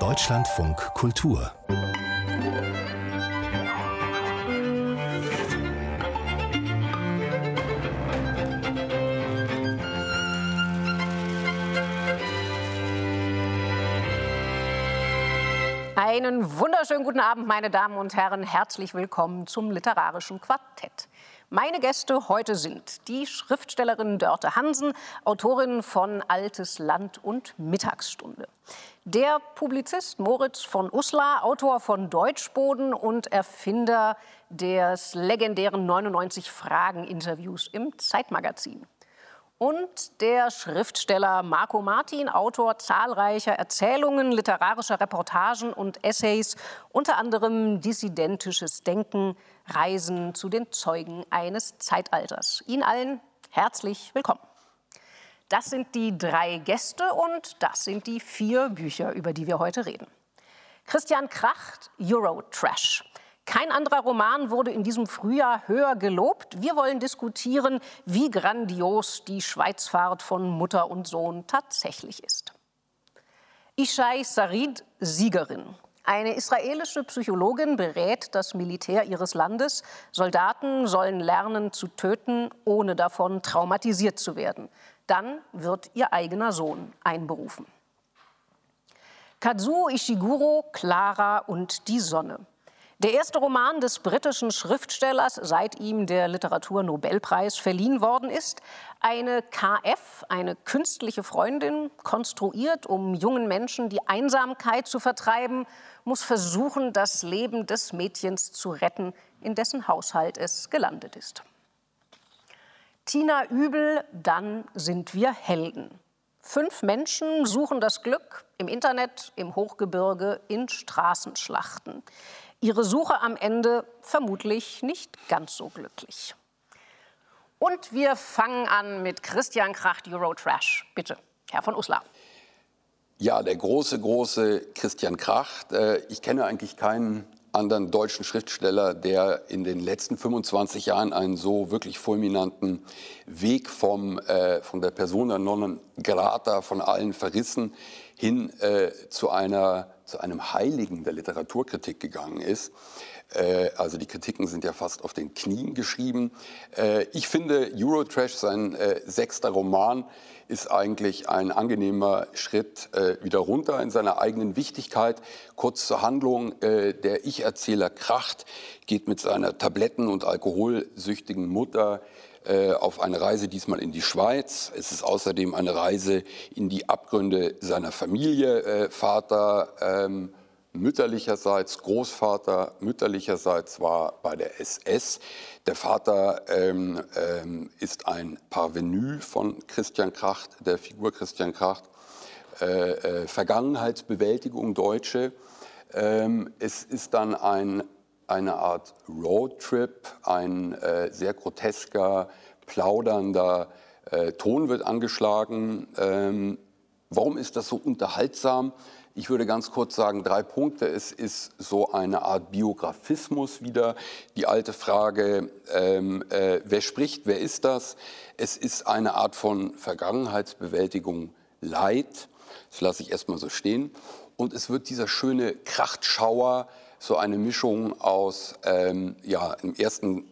Deutschlandfunk Kultur Einen wunderschönen guten Abend, meine Damen und Herren. Herzlich willkommen zum Literarischen Quartett. Meine Gäste heute sind die Schriftstellerin Dörte Hansen, Autorin von Altes Land und Mittagsstunde. Der Publizist Moritz von Uslar, Autor von Deutschboden und Erfinder des legendären 99 Fragen-Interviews im Zeitmagazin und der Schriftsteller Marco Martin, Autor zahlreicher Erzählungen, literarischer Reportagen und Essays, unter anderem Dissidentisches Denken, Reisen zu den Zeugen eines Zeitalters. Ihnen allen herzlich willkommen. Das sind die drei Gäste und das sind die vier Bücher, über die wir heute reden. Christian Kracht, Eurotrash. Kein anderer Roman wurde in diesem Frühjahr höher gelobt. Wir wollen diskutieren, wie grandios die Schweizfahrt von Mutter und Sohn tatsächlich ist. Ishai Sarid, Siegerin. Eine israelische Psychologin berät das Militär ihres Landes. Soldaten sollen lernen zu töten, ohne davon traumatisiert zu werden. Dann wird ihr eigener Sohn einberufen. Kazuo Ishiguro, Clara und die Sonne. Der erste Roman des britischen Schriftstellers, seit ihm der Literaturnobelpreis verliehen worden ist. Eine KF, eine künstliche Freundin, konstruiert, um jungen Menschen die Einsamkeit zu vertreiben, muss versuchen, das Leben des Mädchens zu retten, in dessen Haushalt es gelandet ist. Tina Übel, dann sind wir Helden. Fünf Menschen suchen das Glück im Internet, im Hochgebirge, in Straßenschlachten ihre Suche am Ende vermutlich nicht ganz so glücklich. Und wir fangen an mit Christian Kracht, Eurotrash. Bitte, Herr von Uslar. Ja, der große, große Christian Kracht. Äh, ich kenne eigentlich keinen anderen deutschen Schriftsteller, der in den letzten 25 Jahren einen so wirklich fulminanten Weg vom, äh, von der Persona non grata, von allen verrissen, hin äh, zu einer zu einem Heiligen der Literaturkritik gegangen ist. Äh, also die Kritiken sind ja fast auf den Knien geschrieben. Äh, ich finde, Eurotrash, sein äh, sechster Roman, ist eigentlich ein angenehmer Schritt wieder runter in seiner eigenen Wichtigkeit. Kurz zur Handlung, der Ich-Erzähler Kracht geht mit seiner tabletten- und alkoholsüchtigen Mutter äh, auf eine Reise diesmal in die Schweiz. Es ist außerdem eine Reise in die Abgründe seiner Familie. Äh, Vater ähm, mütterlicherseits, Großvater mütterlicherseits war bei der SS. Der Vater ähm, ähm, ist ein Parvenu von Christian Kracht, der Figur Christian Kracht. Äh, äh, Vergangenheitsbewältigung Deutsche. Ähm, es ist dann ein eine Art Roadtrip, ein äh, sehr grotesker, plaudernder äh, Ton wird angeschlagen. Ähm, warum ist das so unterhaltsam? Ich würde ganz kurz sagen, drei Punkte. Es ist so eine Art Biografismus wieder. Die alte Frage, ähm, äh, wer spricht, wer ist das? Es ist eine Art von Vergangenheitsbewältigung Leid. Das lasse ich erstmal so stehen. Und es wird dieser schöne Krachtschauer, so eine Mischung aus, ähm, ja, im ersten,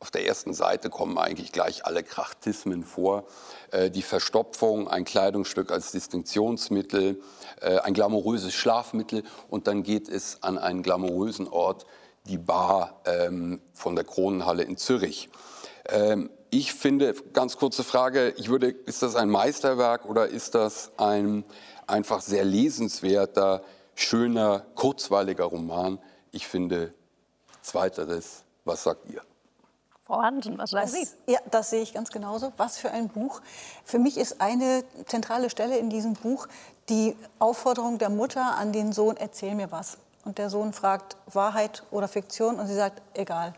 auf der ersten Seite kommen eigentlich gleich alle Krachtismen vor. Äh, die Verstopfung, ein Kleidungsstück als Distinktionsmittel, äh, ein glamouröses Schlafmittel und dann geht es an einen glamourösen Ort, die Bar ähm, von der Kronenhalle in Zürich. Ähm, ich finde, ganz kurze Frage, ich würde, ist das ein Meisterwerk oder ist das ein einfach sehr lesenswerter, schöner, kurzweiliger Roman, ich finde zweiteres. Was sagt ihr? Frau Hansen, was sagen Sie? Ja, das sehe ich ganz genauso. Was für ein Buch. Für mich ist eine zentrale Stelle in diesem Buch die Aufforderung der Mutter an den Sohn, erzähl mir was. Und der Sohn fragt, Wahrheit oder Fiktion? Und sie sagt, egal.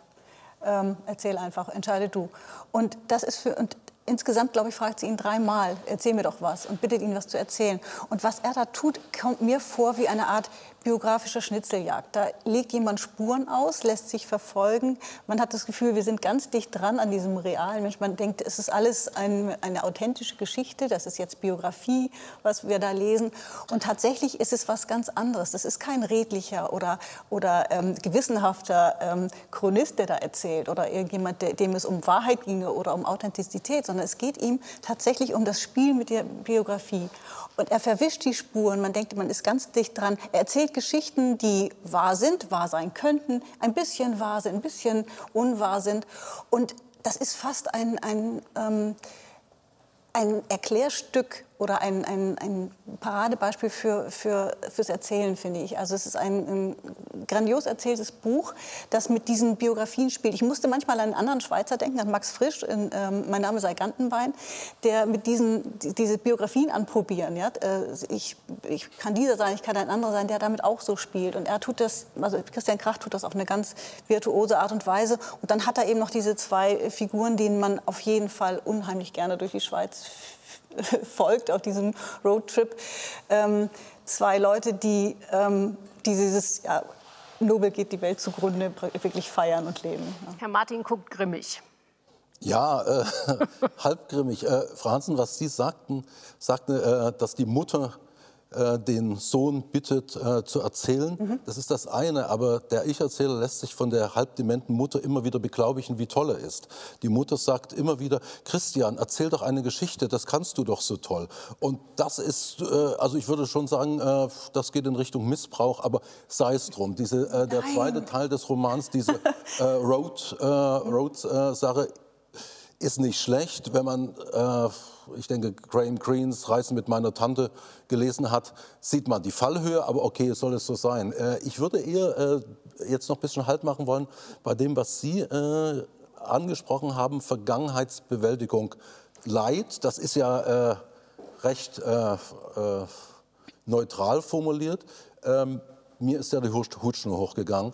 Ähm, erzähl einfach, entscheide du. Und das ist für, und insgesamt, glaube ich, fragt sie ihn dreimal, erzähl mir doch was und bittet ihn, was zu erzählen. Und was er da tut, kommt mir vor wie eine Art biografische Schnitzeljagd. Da legt jemand Spuren aus, lässt sich verfolgen. Man hat das Gefühl, wir sind ganz dicht dran an diesem realen Mensch. Man denkt, es ist alles ein, eine authentische Geschichte. Das ist jetzt Biografie, was wir da lesen. Und tatsächlich ist es was ganz anderes. Das ist kein redlicher oder, oder ähm, gewissenhafter ähm, Chronist, der da erzählt oder irgendjemand, der, dem es um Wahrheit ginge oder um Authentizität, sondern es geht ihm tatsächlich um das Spiel mit der Biografie. Und er verwischt die Spuren. Man denkt, man ist ganz dicht dran. Er erzählt Geschichten, die wahr sind, wahr sein könnten, ein bisschen wahr sind, ein bisschen unwahr sind. Und das ist fast ein, ein, ähm, ein Erklärstück oder ein, ein, ein Paradebeispiel für, für, fürs Erzählen, finde ich. Also es ist ein, ein, grandios erzähltes Buch, das mit diesen Biografien spielt. Ich musste manchmal an einen anderen Schweizer denken, an Max Frisch, in, ähm, Mein Name sei Gantenbein, der mit diesen diese Biografien anprobieren. Ja? Äh, ich, ich kann dieser sein, ich kann ein anderer sein, der damit auch so spielt. Und er tut das, also Christian Krach tut das auf eine ganz virtuose Art und Weise. Und dann hat er eben noch diese zwei Figuren, denen man auf jeden Fall unheimlich gerne durch die Schweiz folgt auf diesem Roadtrip. Ähm, zwei Leute, die, ähm, die dieses ja, Nobel geht die Welt zugrunde wirklich feiern und leben. Ja. Herr Martin guckt grimmig. Ja, äh, halb grimmig. Äh, Frau Hansen, was Sie sagten, sagten, äh, dass die Mutter äh, den Sohn bittet äh, zu erzählen. Mhm. Das ist das eine. Aber der Ich-Erzähler lässt sich von der halbdementen Mutter immer wieder beglaubigen, wie toll er ist. Die Mutter sagt immer wieder, Christian, erzähl doch eine Geschichte, das kannst du doch so toll. Und das ist, äh, also ich würde schon sagen, äh, das geht in Richtung Missbrauch, aber sei es drum. Diese, äh, der zweite Teil des Romans, diese Road-Sache, Road, ist nicht schlecht, wenn man ich denke, Graham Greens Reisen mit meiner Tante gelesen hat, sieht man die Fallhöhe, aber okay, soll es so sein. Äh, ich würde eher äh, jetzt noch ein bisschen Halt machen wollen bei dem, was Sie äh, angesprochen haben, Vergangenheitsbewältigung. Leid, das ist ja recht neutral formuliert. Ähm, mir ist ja die Hutschnur hochgegangen.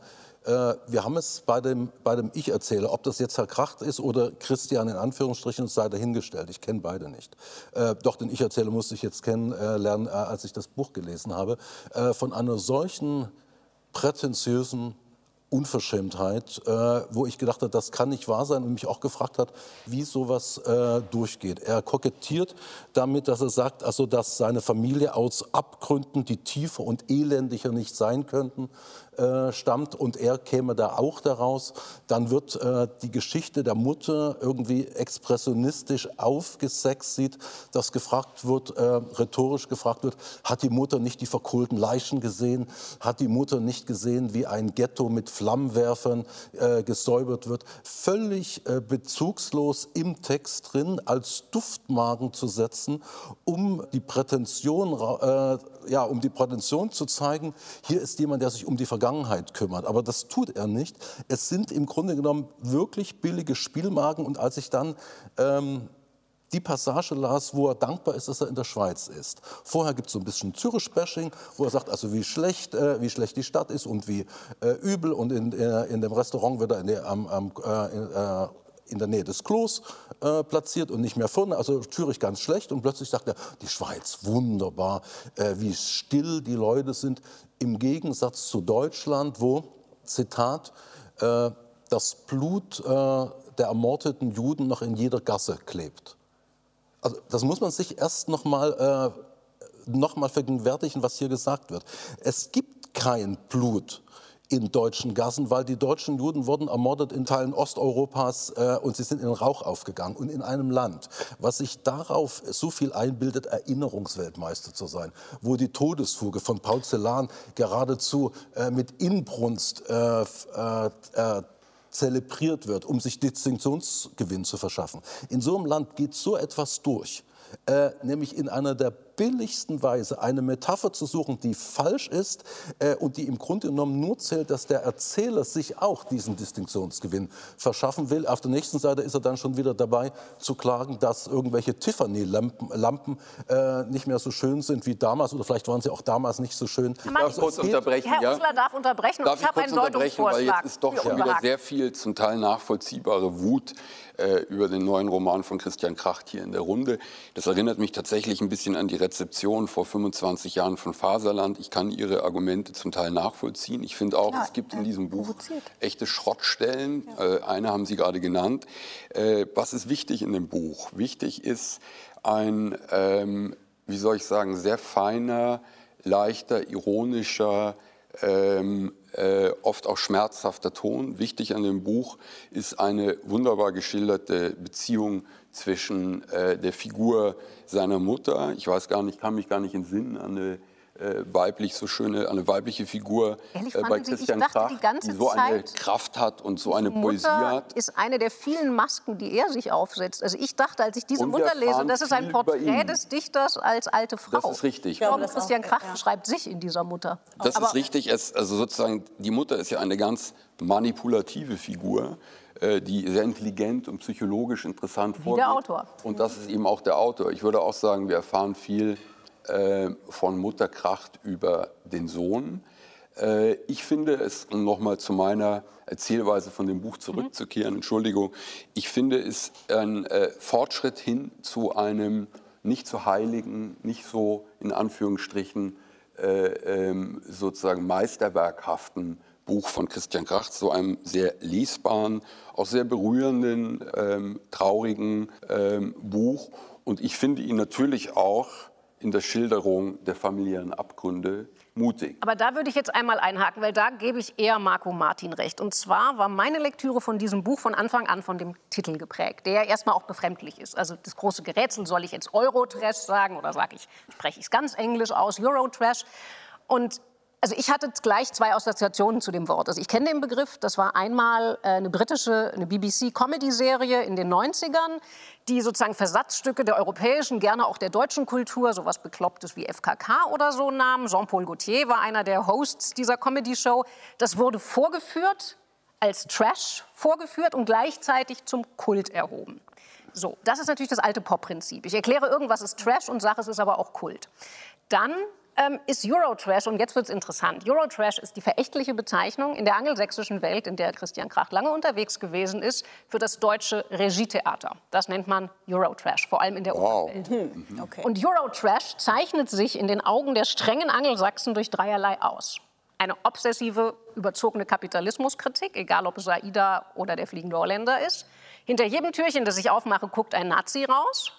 Äh, wir haben es bei dem, bei dem Ich-Erzähler, ob das jetzt Herr Kracht ist oder Christian in Anführungsstrichen, sei dahingestellt. Ich kenne beide nicht. Äh, doch den Ich-Erzähler musste ich jetzt kennenlernen, äh, als ich das Buch gelesen habe. Von einer solchen prätentiösen Unverschämtheit, äh, wo ich gedacht habe, das kann nicht wahr sein und mich auch gefragt hat, wie sowas äh, durchgeht. Er kokettiert damit, dass er sagt, also dass seine Familie aus Abgründen, die tiefer und elendiger nicht sein könnten, äh, stammt und er käme da auch daraus, dann wird äh, die Geschichte der Mutter irgendwie expressionistisch aufgesext sieht, dass gefragt wird, äh, rhetorisch gefragt wird, hat die Mutter nicht die verkohlten Leichen gesehen, hat die Mutter nicht gesehen, wie ein Ghetto mit Flammenwerfern äh, gesäubert wird, völlig äh, bezugslos im Text drin als Duftmagen zu setzen, um die Prätension ja, um die Prätension zu zeigen, hier ist jemand, der sich um die Vergangenheit kümmert. Aber das tut er nicht. Es sind im Grunde genommen wirklich billige Spielmagen. Und als ich dann ähm, die Passage las, wo er dankbar ist, dass er in der Schweiz ist. Vorher gibt es so ein bisschen Zürich-Bashing, wo er sagt, also wie schlecht, äh, wie schlecht die Stadt ist und wie äh, übel. Und in, äh, in dem Restaurant wird er in der, am, am, äh, in, der Nähe des Klos äh, platziert und nicht mehr vorne. Also Zürich ganz schlecht. Und plötzlich sagt er, die Schweiz, wunderbar, äh, wie still die Leute sind. Im Gegensatz zu Deutschland, wo, Zitat, äh, das Blut äh, der ermordeten Juden noch in jeder Gasse klebt. Also das muss man sich erst noch mal, äh, noch mal vergegenwärtigen, was hier gesagt wird. Es gibt kein Blut in deutschen Gassen, weil die deutschen Juden wurden ermordet in Teilen Osteuropas äh, und sie sind in Rauch aufgegangen. Und in einem Land, was sich darauf so viel einbildet, Erinnerungsweltmeister zu sein, wo die Todesfuge von Paul Celan geradezu äh, mit Inbrunst äh, äh, äh zelebriert wird, um sich Distinktionsgewinn zu verschaffen. In so einem Land geht so etwas durch, äh, nämlich in einer der billigsten Weise eine Metapher zu suchen, die falsch ist äh, und die im Grunde genommen nur zählt, dass der Erzähler sich auch diesen Distinktionsgewinn verschaffen will. Auf der nächsten Seite ist er dann schon wieder dabei zu klagen, dass irgendwelche Tiffany-Lampen Lampen, äh, nicht mehr so schön sind wie damals oder vielleicht waren sie auch damals nicht so schön. Darf ich also kurz unterbrechen? Herr Ursula darf unterbrechen darf ich, ich kurz unterbrechen, weil jetzt ist doch schon wieder sehr viel zum Teil nachvollziehbare Wut äh, über den neuen Roman von Christian Kracht hier in der Runde. Das erinnert mich tatsächlich ein bisschen an die Rezeption vor 25 Jahren von Faserland. Ich kann Ihre Argumente zum Teil nachvollziehen. Ich finde auch, Klar, es gibt in äh, diesem Buch provoziert. echte Schrottstellen. Äh, eine haben Sie gerade genannt. Äh, was ist wichtig in dem Buch? Wichtig ist ein, ähm, wie soll ich sagen, sehr feiner, leichter, ironischer, ähm, äh, oft auch schmerzhafter Ton. Wichtig an dem Buch ist eine wunderbar geschilderte Beziehung zwischen äh, der Figur seiner Mutter. Ich weiß gar nicht, kann mich gar nicht entsinnen an eine weiblich so schöne, eine weibliche Figur Ehrlich, äh, bei Sie, ich Christian dachte Kracht, die ganze die so eine Zeit, Kraft hat und so eine Die Poesie Mutter hat. ist eine der vielen Masken, die er sich aufsetzt. Also ich dachte, als ich diese Und Mutter lese, das ist ein Porträt des Dichters als alte Frau. Das ist richtig. Ich glaube, das Christian Kracht ja. beschreibt sich in dieser Mutter. Das ist richtig. Es, also sozusagen, die Mutter ist ja eine ganz manipulative Figur, äh, die sehr intelligent und psychologisch interessant Wie vorgeht. der Autor. Und das ist eben auch der Autor. Ich würde auch sagen, wir erfahren viel äh, von Mutter Kracht über den Sohn. Äh, ich finde es, um nochmal zu meiner Erzählweise von dem Buch zurückzukehren, Entschuldigung, ich finde es ein äh, Fortschritt hin zu einem nicht so heiligen, nicht so in Anführungsstrichen äh, ähm, sozusagen meisterwerkhaften Buch von Christian Kracht, so einem sehr lesbaren, auch sehr berührenden, ähm, traurigen ähm, Buch. Und ich finde ihn natürlich auch in der Schilderung der familiären Abgründe mutig. Aber da würde ich jetzt einmal einhaken, weil da gebe ich eher Marco Martin recht. Und zwar war meine Lektüre von diesem Buch von Anfang an von dem Titel geprägt, der erstmal auch befremdlich ist. Also das große Gerätsel, soll ich jetzt Eurotrash sagen oder sage ich, spreche ich es ganz englisch aus, Eurotrash. Und also ich hatte gleich zwei Assoziationen zu dem Wort. Also ich kenne den Begriff, das war einmal äh, eine britische, eine BBC-Comedy-Serie in den 90ern, die sozusagen Versatzstücke der europäischen, gerne auch der deutschen Kultur, sowas Beklopptes wie FKK oder so nahm. Jean-Paul Gaultier war einer der Hosts dieser Comedy-Show. Das wurde vorgeführt, als Trash vorgeführt und gleichzeitig zum Kult erhoben. So, das ist natürlich das alte Pop-Prinzip. Ich erkläre, irgendwas ist Trash und sage, es ist aber auch Kult. Dann ähm, ist Eurotrash, und jetzt wird es interessant, Eurotrash ist die verächtliche Bezeichnung in der angelsächsischen Welt, in der Christian Krach lange unterwegs gewesen ist, für das deutsche Regietheater. Das nennt man Eurotrash, vor allem in der Wow. Oberwelt. Okay. Und Eurotrash zeichnet sich in den Augen der strengen Angelsachsen durch dreierlei aus. Eine obsessive, überzogene Kapitalismuskritik, egal ob es Aida oder der fliegende Holländer ist. Hinter jedem Türchen, das ich aufmache, guckt ein Nazi raus.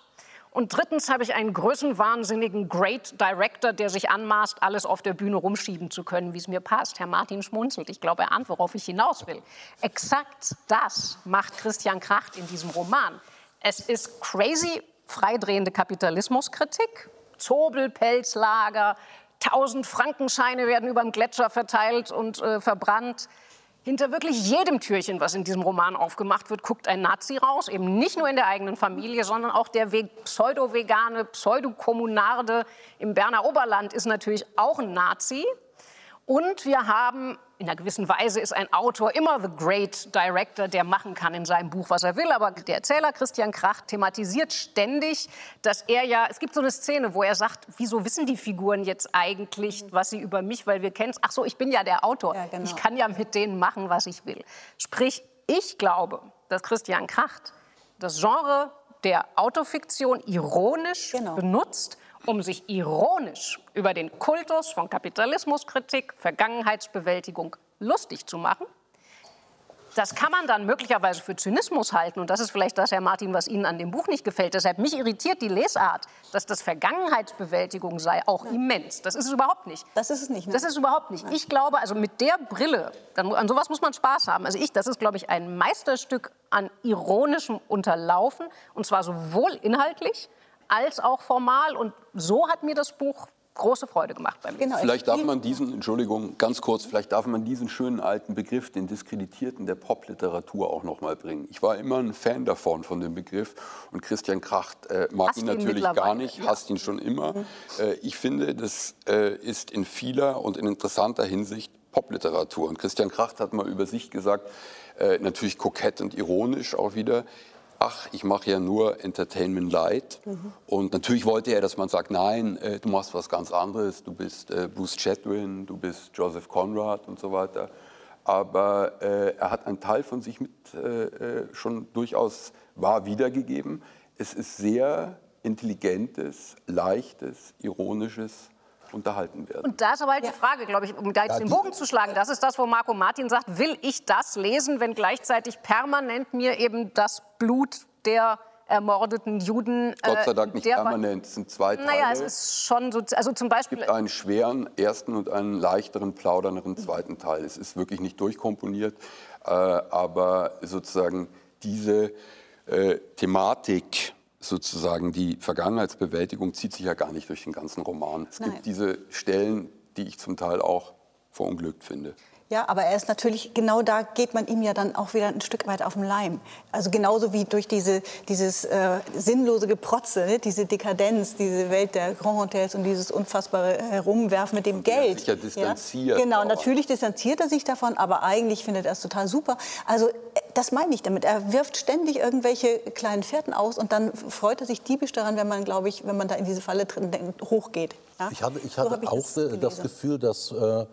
Und drittens habe ich einen größenwahnsinnigen Great Director, der sich anmaßt, alles auf der Bühne rumschieben zu können, wie es mir passt. Herr Martin schmunzelt. Ich glaube, er ahnt, worauf ich hinaus will. Exakt das macht Christian Kracht in diesem Roman. Es ist crazy, freidrehende Kapitalismuskritik, Zobelpelzlager, tausend Frankenscheine werden über dem Gletscher verteilt und äh, verbrannt. Hinter wirklich jedem Türchen, was in diesem Roman aufgemacht wird, guckt ein Nazi raus. Eben nicht nur in der eigenen Familie, sondern auch der ve- pseudo-vegane, pseudokommunarde im Berner Oberland ist natürlich auch ein Nazi. Und wir haben, in einer gewissen Weise ist ein Autor immer the great director, der machen kann in seinem Buch, was er will. Aber der Erzähler Christian Krach thematisiert ständig, dass er ja, es gibt so eine Szene, wo er sagt, wieso wissen die Figuren jetzt eigentlich, was sie über mich, weil wir kennen Ach so, ich bin ja der Autor. Ja, genau. Ich kann ja mit denen machen, was ich will. Sprich, ich glaube, dass Christian Kracht das Genre der Autofiktion ironisch Genau. benutzt, um sich ironisch über den Kultus von Kapitalismuskritik, Vergangenheitsbewältigung lustig zu machen. Das kann man dann möglicherweise für Zynismus halten. Und das ist vielleicht das, Herr Martin, was Ihnen an dem Buch nicht gefällt. Deshalb mich irritiert die Lesart, dass das Vergangenheitsbewältigung sei, auch immens. Das ist es überhaupt nicht. Das ist es nicht. Ne? Das ist überhaupt nicht. Ich glaube, also mit der Brille, dann, an sowas muss man Spaß haben. Also ich, das ist, glaube ich, ein Meisterstück an ironischem Unterlaufen. Und zwar sowohl inhaltlich als auch formal. Und so hat mir das Buch große Freude gemacht beim Lesen. Genau, Vielleicht darf man diesen, Entschuldigung, ganz kurz, vielleicht darf man diesen schönen alten Begriff, den diskreditierten der Popliteratur auch noch mal bringen. Ich war immer ein Fan davon, von dem Begriff. Und Christian Kracht äh, mag ihn ihn natürlich gar nicht, ja. hasst ihn schon immer. Äh, ich finde, das äh, ist in vieler und in interessanter Hinsicht Popliteratur. Und Christian Kracht hat mal über sich gesagt, äh, natürlich kokett und ironisch auch wieder, ach, ich mache ja nur Entertainment Light. Und natürlich wollte er, dass man sagt, nein, äh, du machst was ganz anderes, du bist äh, Bruce Chatwin, du bist Joseph Conrad und so weiter. aber äh, er hat einen Teil von sich mit äh, äh, schon durchaus wahr wiedergegeben. Es ist sehr intelligentes, leichtes, ironisches unterhalten werden. Und da ist aber halt die Frage, glaube ich, um da jetzt Ja, den Bogen zu schlagen, das ist das, wo Marco Martin sagt, will ich das lesen, wenn gleichzeitig permanent mir eben das Blut der ermordeten Juden... Gott sei Dank äh, nicht permanent, es sind zwei Teile. Naja, es ist schon so, also zum Beispiel... Es gibt einen schweren ersten und einen leichteren, plaudernderen zweiten Teil. Es ist wirklich nicht durchkomponiert, äh, aber sozusagen diese äh, Thematik, sozusagen die Vergangenheitsbewältigung, zieht sich ja gar nicht durch den ganzen Roman. Es Nein. gibt diese Stellen, die ich zum Teil auch verunglückt finde. Ja, aber er ist natürlich, genau da geht man ihm ja dann auch wieder ein Stück weit auf den Leim. Also genauso wie durch diese, dieses äh, sinnlose Geprotze, ne? diese Dekadenz, diese Welt der Grand Hotels und dieses unfassbare Herumwerfen mit dem Geld. sich ja distanziert Genau, auch. natürlich distanziert er sich davon, aber eigentlich findet er es total super. Also äh, das meine ich damit. Er wirft ständig irgendwelche kleinen Fährten aus und dann freut er sich diebisch daran, wenn man, glaube ich, wenn man da in diese Falle drin denkt, hochgeht. Ja? Ich hatte, ich So hatte habe ich auch das das. Gefühl, dass äh,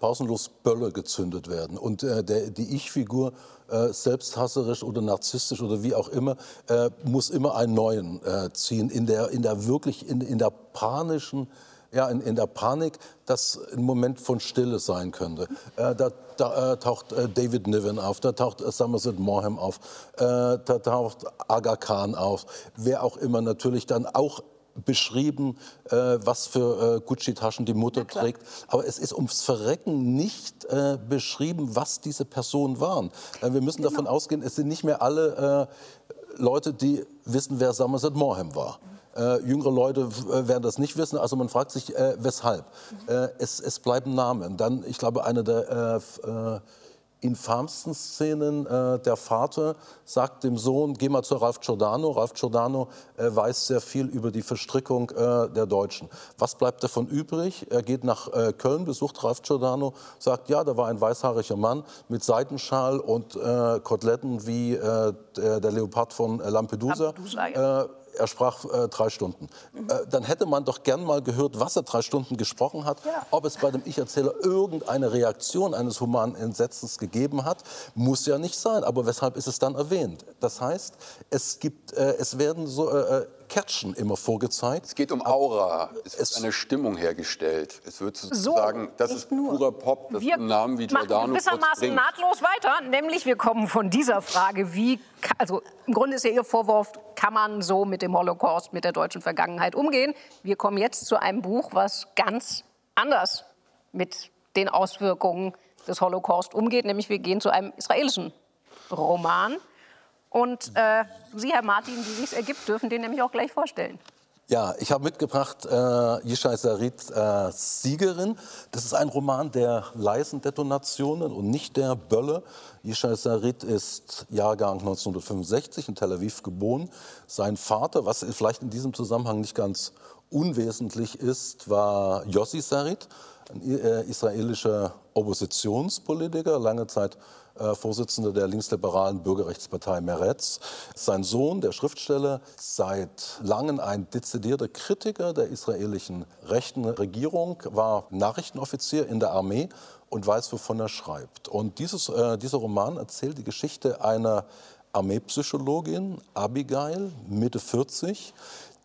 pausenlos Bölle gezündet werden. Und äh, der, die Ich-Figur, äh, selbsthasserisch oder narzisstisch oder wie auch immer, äh, muss immer einen neuen äh, ziehen. In der, in der wirklich, in, in der panischen, ja, in, in der Panik, dass ein Moment von Stille sein könnte. Äh, da da äh, taucht David Niven auf, da taucht Somerset Maugham auf, da taucht Aga Khan auf, wer auch immer natürlich dann auch beschrieben, äh, was für äh, Gucci-Taschen die Mutter trägt. Aber es ist ums Verrecken nicht äh, beschrieben, was diese Personen waren. Äh, wir müssen davon ausgehen, es sind nicht mehr alle äh, Leute, die wissen, wer Somerset Maugham war. Äh, jüngere Leute äh, werden das nicht wissen, also man fragt sich, äh, weshalb. Äh, es, es bleiben Namen. Dann, ich glaube, eine der infamsten Szenen, äh, der Vater sagt dem Sohn, geh mal zu Ralph Giordano. Ralph Giordano äh, weiß sehr viel über die Verstrickung äh, der Deutschen. Was bleibt davon übrig? Er geht nach äh, Köln, besucht Ralph Giordano, sagt, ja, da war ein weißhaariger Mann mit Seidenschal und äh, Koteletten wie äh, der, der Leopard von Lampedusa. Lampedusa, ja. Äh, er sprach äh, drei Stunden. Äh, dann hätte man doch gern mal gehört, was er drei Stunden gesprochen hat. Ob es bei dem Ich-Erzähler irgendeine Reaktion eines humanen Entsetzens gegeben hat, muss ja nicht sein. Aber weshalb ist es dann erwähnt? Das heißt, es, gibt, äh, es werden so Catchen immer vorgezeigt. Es geht um Aura, es wird Es- eine Stimmung hergestellt. Es wird sozusagen, das ist purer Pop, das wir einen Namen wie machen Giordano gewissermaßen nahtlos weiter, nämlich wir kommen von dieser Frage, wie, also im Grunde ist ja Ihr Vorwurf, kann man so mit dem Holocaust, mit der deutschen Vergangenheit umgehen? Wir kommen jetzt zu einem Buch, was ganz anders mit den Auswirkungen des Holocaust umgeht, nämlich wir gehen zu einem israelischen Roman. Und äh, Sie, Herr Martin, wie sich ergibt, dürfen den nämlich auch gleich vorstellen. Ja, ich habe mitgebracht äh, Yishai Sarit, äh, Siegerin. Das ist ein Roman der leisen Detonationen und nicht der Bölle. Yishai Sarit ist Jahrgang 1965 in Tel Aviv geboren. Sein Vater, was vielleicht in diesem Zusammenhang nicht ganz unwesentlich ist, war Yossi Sarit, ein äh, israelischer Oppositionspolitiker, lange Zeit äh, Vorsitzender der linksliberalen Bürgerrechtspartei Meretz. Sein Sohn, der Schriftsteller, seit langem ein dezidierter Kritiker der israelischen rechten Regierung, war Nachrichtenoffizier in der Armee und weiß, wovon er schreibt. Und dieses, äh, dieser Roman erzählt die Geschichte einer Armeepsychologin, Abigail, Mitte 40,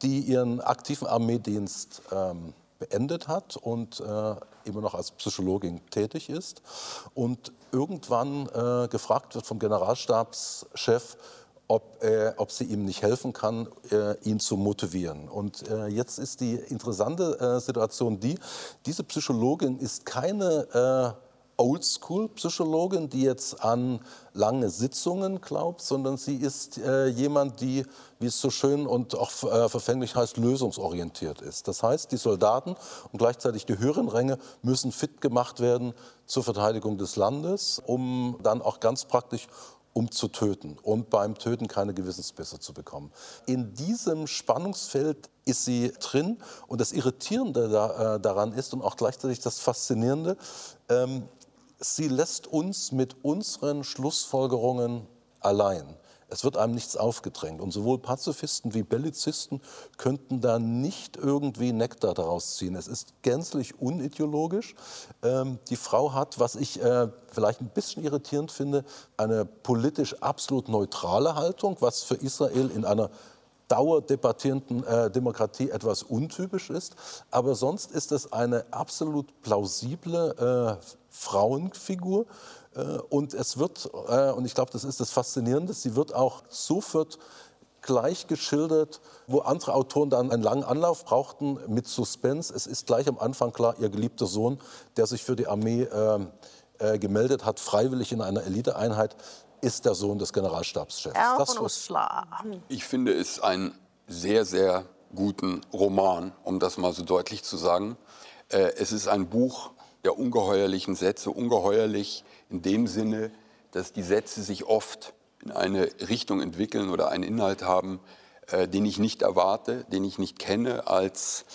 die ihren aktiven Armeedienst ähm, beendet hat und äh, immer noch als Psychologin tätig ist und irgendwann äh, gefragt wird vom Generalstabschef, ob, äh, ob sie ihm nicht helfen kann, äh, ihn zu motivieren. Und äh, jetzt ist die interessante äh, Situation die, diese Psychologin ist keine äh, Oldschool-Psychologin, die jetzt an lange Sitzungen glaubt, sondern sie ist äh, jemand, die, wie es so schön und auch äh, verfänglich heißt, lösungsorientiert ist. Das heißt, die Soldaten und gleichzeitig die höheren Ränge müssen fit gemacht werden zur Verteidigung des Landes, um dann auch ganz praktisch um zu töten und beim Töten keine Gewissensbisse zu bekommen. In diesem Spannungsfeld ist sie drin und das Irritierende äh, daran ist und auch gleichzeitig das Faszinierende, ähm, sie lässt uns mit unseren Schlussfolgerungen allein. Es wird einem nichts aufgedrängt. Und sowohl Pazifisten wie Bellizisten könnten da nicht irgendwie Nektar daraus ziehen. Es ist gänzlich unideologisch. Ähm, die Frau hat, was ich äh, vielleicht ein bisschen irritierend finde, eine politisch absolut neutrale Haltung, was für Israel in einer dauerdebattierenden äh, Demokratie etwas untypisch ist. Aber sonst ist es eine absolut plausible äh, Frauenfigur. Äh, und es wird, äh, und ich glaube, das ist das Faszinierende, sie wird auch sofort gleich geschildert, wo andere Autoren dann einen langen Anlauf brauchten mit Suspense. Es ist gleich am Anfang klar, ihr geliebter Sohn, der sich für die Armee äh, äh, gemeldet hat, freiwillig in einer Eliteeinheit, ist der Sohn des Generalstabschefs. Uslar. Ich finde es einen sehr, sehr guten Roman, um das mal so deutlich zu sagen. Äh, Es ist ein Buch der ungeheuerlichen Sätze, ungeheuerlich in dem Sinne, dass die Sätze sich oft in eine Richtung entwickeln oder einen Inhalt haben, äh, den ich nicht erwarte, den ich nicht kenne als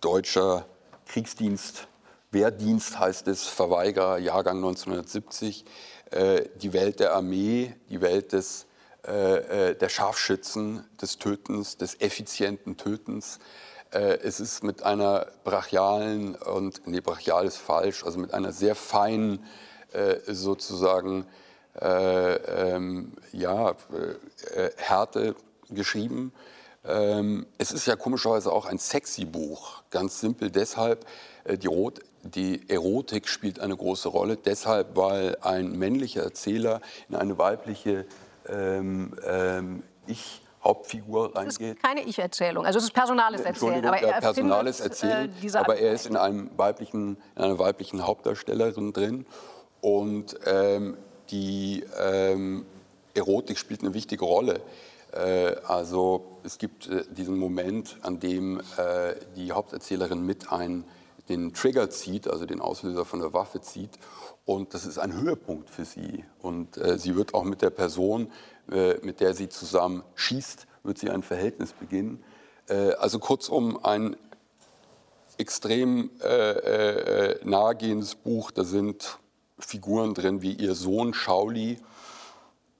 deutscher Kriegsdienst. Wehrdienst heißt es, Verweigerer, Jahrgang 1970, äh, die Welt der Armee, die Welt des, äh, äh, der Scharfschützen, des Tötens, des effizienten Tötens. Äh, es ist mit einer brachialen, und nee, brachial ist falsch, also mit einer sehr feinen äh, sozusagen äh, ähm, ja, äh, äh, Härte geschrieben. Ähm, es ist ja komischerweise auch ein sexy Buch, ganz simpel deshalb, äh, die, Rot die Erotik spielt eine große Rolle, deshalb, weil ein männlicher Erzähler in eine weibliche ähm, ähm, Ich-Hauptfigur Das ist reingeht. keine Ich-Erzählung, also es ist personales Erzählen. Aber er personales Erzählen, äh, diese aber er ist in, einem weiblichen, in einer weiblichen Hauptdarstellerin drin und ähm, die ähm, Erotik spielt eine wichtige Rolle. Äh, also es gibt äh, diesen Moment, an dem äh, die Haupterzählerin mit ein, den Trigger zieht, also den Auslöser von der Waffe zieht und das ist ein Höhepunkt für sie und äh, sie wird auch mit der Person, äh, mit der sie zusammen schießt, wird sie ein Verhältnis beginnen. Äh, also kurzum ein extrem äh, äh, nahegehendes Buch. Da sind Figuren drin wie ihr Sohn Shauli.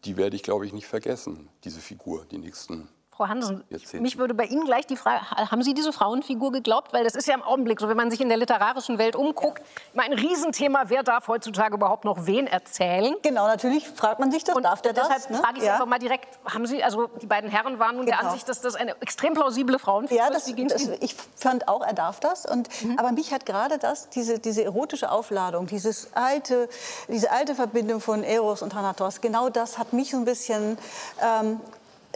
Die werde ich, glaube ich, nicht vergessen, diese Figur, die nächsten. Frau Hansen, Jahrzehnten. mich würde bei Ihnen gleich die Frage, haben Sie diese Frauenfigur geglaubt? Weil das ist ja im Augenblick so, wenn man sich in der literarischen Welt umguckt, immer ein Riesenthema, wer darf heutzutage überhaupt noch wen erzählen? Genau, natürlich fragt man sich das, darf der deshalb das? ne? frage ich Sie ja. einfach mal direkt, haben Sie, also die beiden Herren waren nun der Genau. Ansicht, dass das eine extrem plausible Frauenfigur Ja, ist. das, ging's das, ich fand auch, er darf das. Und, Aber mich hat gerade das, diese, diese erotische Aufladung, dieses alte, diese alte Verbindung von Eros und Thanatos, genau das hat mich so ein bisschen, ähm,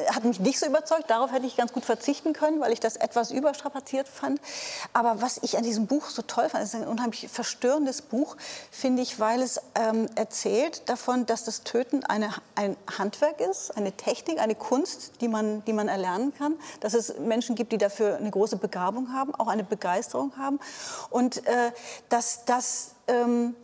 hat mich nicht so überzeugt. Darauf hätte ich ganz gut verzichten können, weil ich das etwas überstrapaziert fand. Aber was ich an diesem Buch so toll fand, ist ein unheimlich verstörendes Buch, finde ich, weil es ähm, erzählt davon, dass das Töten eine, ein Handwerk ist, eine Technik, eine Kunst, die man, die man erlernen kann. Dass es Menschen gibt, die dafür eine große Begabung haben, auch eine Begeisterung haben. Und äh, dass das ähm,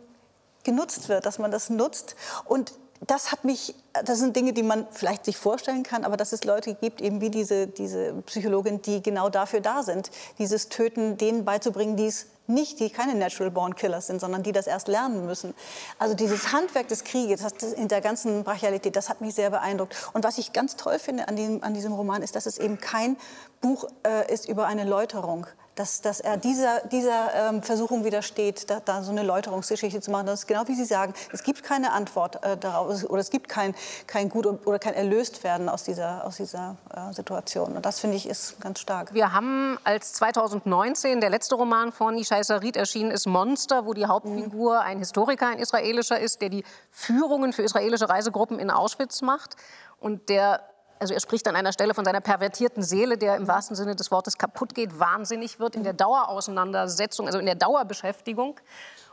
genutzt wird, dass man das nutzt. Und das hat mich, das sind Dinge, die man vielleicht sich vorstellen kann, aber dass es Leute gibt, eben wie diese, diese Psychologin, die genau dafür da sind, dieses Töten denen beizubringen, die es nicht, die keine Natural Born Killers sind, sondern die das erst lernen müssen. Also dieses Handwerk des Krieges, das, in der ganzen Brachialität, das hat mich sehr beeindruckt. Und was ich ganz toll finde an, dem, an diesem Roman, ist, dass es eben kein Buch äh, ist über eine Läuterung. Dass, dass er dieser, dieser ähm, Versuchung widersteht, da, da so eine Läuterungsgeschichte zu machen. Das ist genau wie Sie sagen, es gibt keine Antwort äh, darauf oder es gibt kein, kein Gut oder kein Erlöstwerden aus dieser, aus dieser äh, Situation. Und das finde ich ist ganz stark. Wir haben als 2019 der letzte Roman von Ishai Sarit erschienen ist Monster, wo die Hauptfigur ein Historiker, ein israelischer ist, der die Führungen für israelische Reisegruppen in Auschwitz macht und der also er spricht an einer Stelle von seiner pervertierten Seele, der im wahrsten Sinne des Wortes kaputt geht, wahnsinnig wird in der Dauerauseinandersetzung, also in der Dauerbeschäftigung.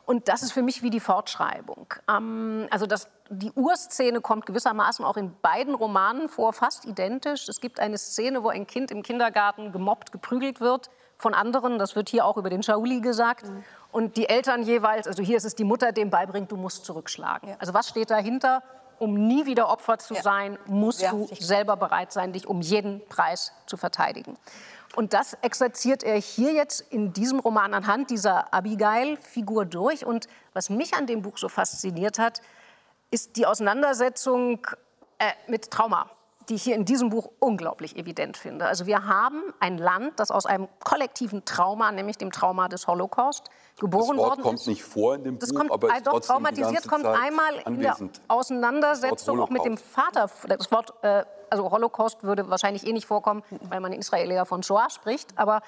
Und das ist für mich wie die Fortschreibung. Ähm, also das, die Urszene kommt gewissermaßen auch in beiden Romanen vor, fast identisch. Es gibt eine Szene, wo ein Kind im Kindergarten gemobbt, geprügelt wird von anderen. Das wird hier auch über den Shauli gesagt. Und die Eltern jeweils, also hier ist es die Mutter, dem beibringt, du musst zurückschlagen. Also was steht dahinter? Um nie wieder Opfer zu Ja. sein, musst du Wehrpflicht. selber bereit sein, dich um jeden Preis zu verteidigen. Und das exerziert er hier jetzt in diesem Roman anhand dieser Abigail-Figur durch. Und was mich an dem Buch so fasziniert hat, ist die Auseinandersetzung äh, mit Trauma. die ich hier in diesem Buch unglaublich evident finde. Also wir haben ein Land, das aus einem kollektiven Trauma, nämlich dem Trauma des Holocaust, geboren das Wort worden kommt ist. nicht vor in dem Das Buch, kommt, aber ist doch, trotzdem traumatisiert kommt Zeit einmal in der anwesend. Auseinandersetzung auch mit dem Holocaust. Vater. Das Wort, äh, also Holocaust würde wahrscheinlich eh nicht vorkommen, weil man in Israel ja von Shoah spricht. Aber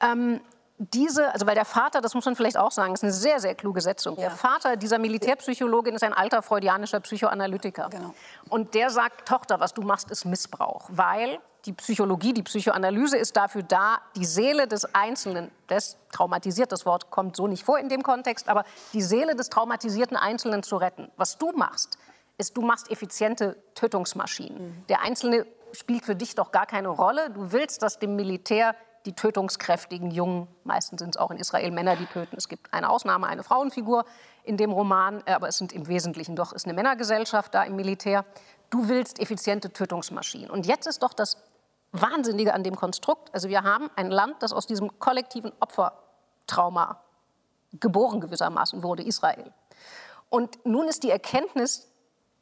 ähm, diese, also weil der Vater, das muss man vielleicht auch sagen, ist eine sehr, sehr kluge Setzung. Der Ja. Vater dieser Militärpsychologin ist ein alter freudianischer Psychoanalytiker. Genau. Und der sagt, Tochter, was du machst, ist Missbrauch. Weil die Psychologie, die Psychoanalyse ist dafür da, die Seele des Einzelnen, das traumatisiert, das Wort kommt so nicht vor in dem Kontext, aber die Seele des traumatisierten Einzelnen zu retten. Was du machst, ist, du machst effiziente Tötungsmaschinen. Der Einzelne spielt für dich doch gar keine Rolle. Du willst, dass dem Militär die tötungskräftigen Jungen, meistens sind es auch in Israel Männer, die töten. Es gibt eine Ausnahme, eine Frauenfigur in dem Roman, äh, aber es sind im Wesentlichen doch ist eine Männergesellschaft da im Militär. Du willst effiziente Tötungsmaschinen. Und jetzt ist doch das Wahnsinnige an dem Konstrukt. Also wir haben ein Land, das aus diesem kollektiven Opfertrauma geboren gewissermaßen wurde, Israel. Und nun ist die Erkenntnis,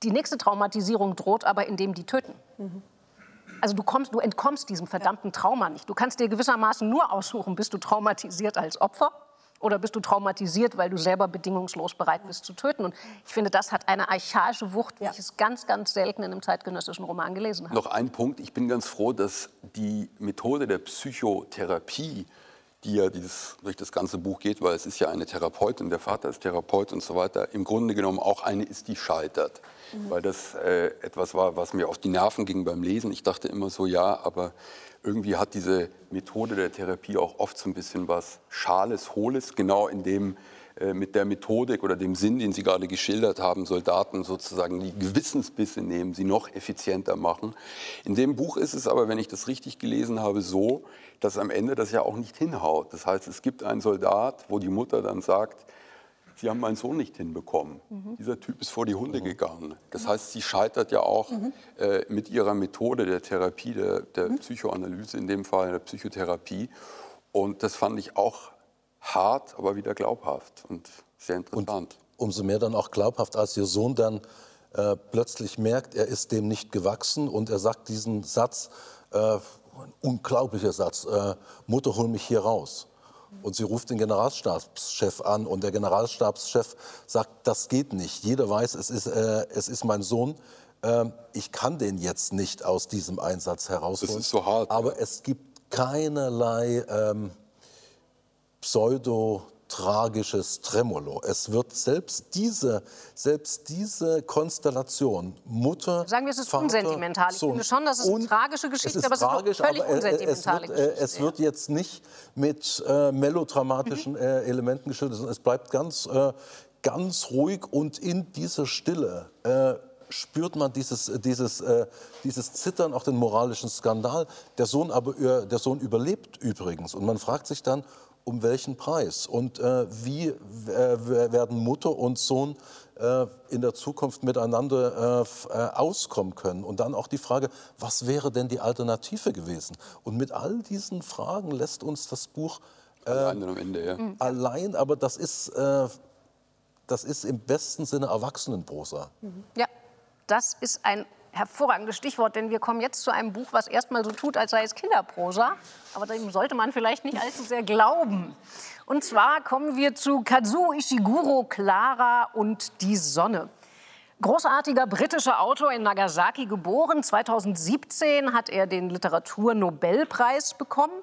die nächste Traumatisierung droht aber, indem die töten. Also du, kommst, du entkommst diesem verdammten Trauma nicht. Du kannst dir gewissermaßen nur aussuchen, bist du traumatisiert als Opfer oder bist du traumatisiert, weil du selber bedingungslos bereit bist zu töten. Und ich finde, das hat eine archaische Wucht, wie Ja. ich es ganz, ganz selten in einem zeitgenössischen Roman gelesen habe. Noch ein Punkt. Ich bin ganz froh, dass die Methode der Psychotherapie, die ja dieses, durch das ganze Buch geht, weil es ist ja eine Therapeutin, der Vater ist Therapeut und so weiter, im Grunde genommen auch eine ist, die scheitert. Weil das äh, etwas war, was mir auf die Nerven ging beim Lesen. Ich dachte immer so, ja, aber irgendwie hat diese Methode der Therapie auch oft so ein bisschen was Schales, Hohles, genau in dem mit der Methodik oder dem Sinn, den Sie gerade geschildert haben, Soldaten sozusagen die Gewissensbisse nehmen, sie noch effizienter machen. In dem Buch ist es aber, wenn ich das richtig gelesen habe, so, dass am Ende das ja auch nicht hinhaut. Das heißt, es gibt einen Soldat, wo die Mutter dann sagt, Sie haben meinen Sohn nicht hinbekommen. Dieser Typ ist vor die Hunde gegangen. Das heißt, sie scheitert ja auch äh, mit ihrer Methode der Therapie, der, der Psychoanalyse in dem Fall, der Psychotherapie. Und das fand ich auch hart, aber wieder glaubhaft und sehr interessant. Umso mehr dann auch glaubhaft, als ihr Sohn dann äh, plötzlich merkt, er ist dem nicht gewachsen und er sagt diesen Satz, äh, ein unglaublicher Satz, äh, Mutter, hol mich hier raus. Und sie ruft den Generalstabschef an und der Generalstabschef sagt, das geht nicht. Jeder weiß, es ist, äh, es ist mein Sohn. Ähm, ich kann den jetzt nicht aus diesem Einsatz herausholen. Das ist so hart, Aber ja. es gibt keinerlei ähm, pseudo-tragisches Tremolo. Es wird selbst diese, selbst diese Konstellation, Mutter, Sagen wir, es ist Vater, unsentimental. Ich Sohn. finde schon, das ist eine tragische Geschichte, es ist aber es ist tragisch, völlig aber, unsentimentale es wird, äh, Es Geschichte, wird jetzt nicht mit äh, melodramatischen Mhm. äh, Elementen geschildert, sondern es bleibt ganz, äh, ganz ruhig und in dieser Stille äh, spürt man dieses, dieses, äh, dieses Zittern, auch den moralischen Skandal. Der Sohn, aber, der Sohn überlebt übrigens. Und man fragt sich dann, um welchen Preis? Und äh, wie äh, werden Mutter und Sohn äh, in der Zukunft miteinander äh, äh, auskommen können? Und dann auch die Frage, was wäre denn die Alternative gewesen? Und mit all diesen Fragen lässt uns das Buch Allein dann am Ende, ja. allein, aber das ist, äh, das ist im besten Sinne Erwachsenenprosa. Ja, das ist ein hervorragendes Stichwort, denn wir kommen jetzt zu einem Buch, was erstmal so tut, als sei es Kinderprosa. Aber dem sollte man vielleicht nicht allzu sehr glauben. Und zwar kommen wir zu Kazuo Ishiguro, Clara und die Sonne. Großartiger britischer Autor in Nagasaki geboren. 2017 hat er den Literaturnobelpreis bekommen.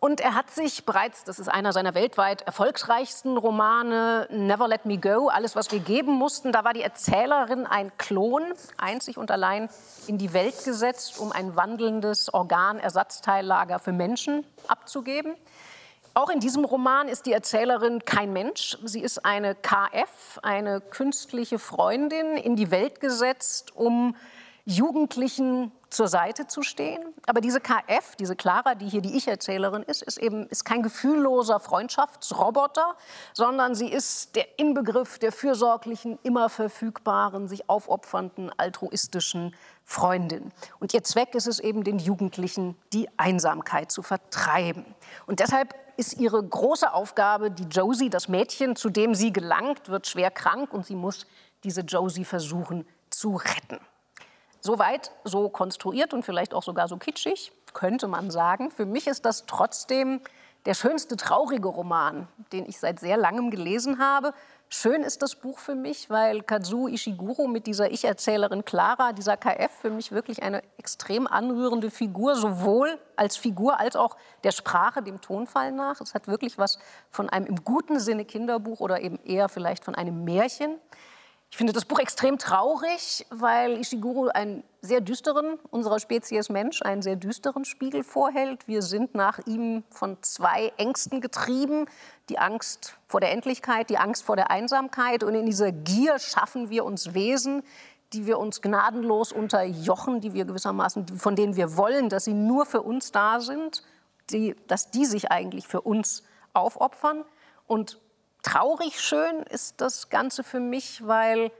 Und er hat sich bereits, das ist einer seiner weltweit erfolgreichsten Romane, Never Let Me Go, alles, was wir geben mussten, da war die Erzählerin ein Klon, einzig und allein in die Welt gesetzt, um ein wandelndes Organersatzteillager für Menschen abzugeben. Auch in diesem Roman ist die Erzählerin kein Mensch. Sie ist eine KF, eine künstliche Freundin, in die Welt gesetzt, um Jugendlichen zur Seite zu stehen. Aber diese KF, diese Clara, die hier die Ich-Erzählerin ist, ist eben ist kein gefühlloser Freundschaftsroboter, sondern sie ist der Inbegriff der fürsorglichen, immer verfügbaren, sich aufopfernden, altruistischen Freundin. Und ihr Zweck ist es eben, den Jugendlichen die Einsamkeit zu vertreiben. Und deshalb ist ihre große Aufgabe, die Josie, das Mädchen, zu dem sie gelangt, wird schwer krank und sie muss diese Josie versuchen zu retten. So weit, so konstruiert und vielleicht auch sogar so kitschig, könnte man sagen. Für mich ist das trotzdem der schönste traurige Roman, den ich seit sehr langem gelesen habe. Schön ist das Buch für mich, weil Kazuo Ishiguro mit dieser Ich-Erzählerin Clara, dieser KF, für mich wirklich eine extrem anrührende Figur, sowohl als Figur als auch der Sprache, dem Tonfall nach. Es hat wirklich was von einem im guten Sinne Kinderbuch oder eben eher vielleicht von einem Märchen. Ich finde das Buch extrem traurig, weil Ishiguro einen sehr düsteren, unserer Spezies Mensch, einen sehr düsteren Spiegel vorhält. Wir sind nach ihm von zwei Ängsten getrieben. Die Angst vor der Endlichkeit, die Angst vor der Einsamkeit. Und in dieser Gier schaffen wir uns Wesen, die wir uns gnadenlos unterjochen, die wir gewissermaßen, von denen wir wollen, dass sie nur für uns da sind, die, dass die sich eigentlich für uns aufopfern. Und traurig schön ist das Ganze für mich, weil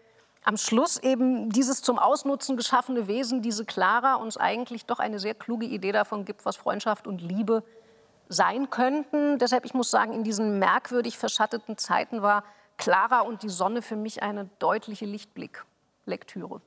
am Schluss eben dieses zum Ausnutzen geschaffene Wesen, diese Clara, uns eigentlich doch eine sehr kluge Idee davon gibt, was Freundschaft und Liebe sein könnten. Deshalb, ich muss sagen, in diesen merkwürdig verschatteten Zeiten war Clara und die Sonne für mich eine deutliche Lichtblicklektüre.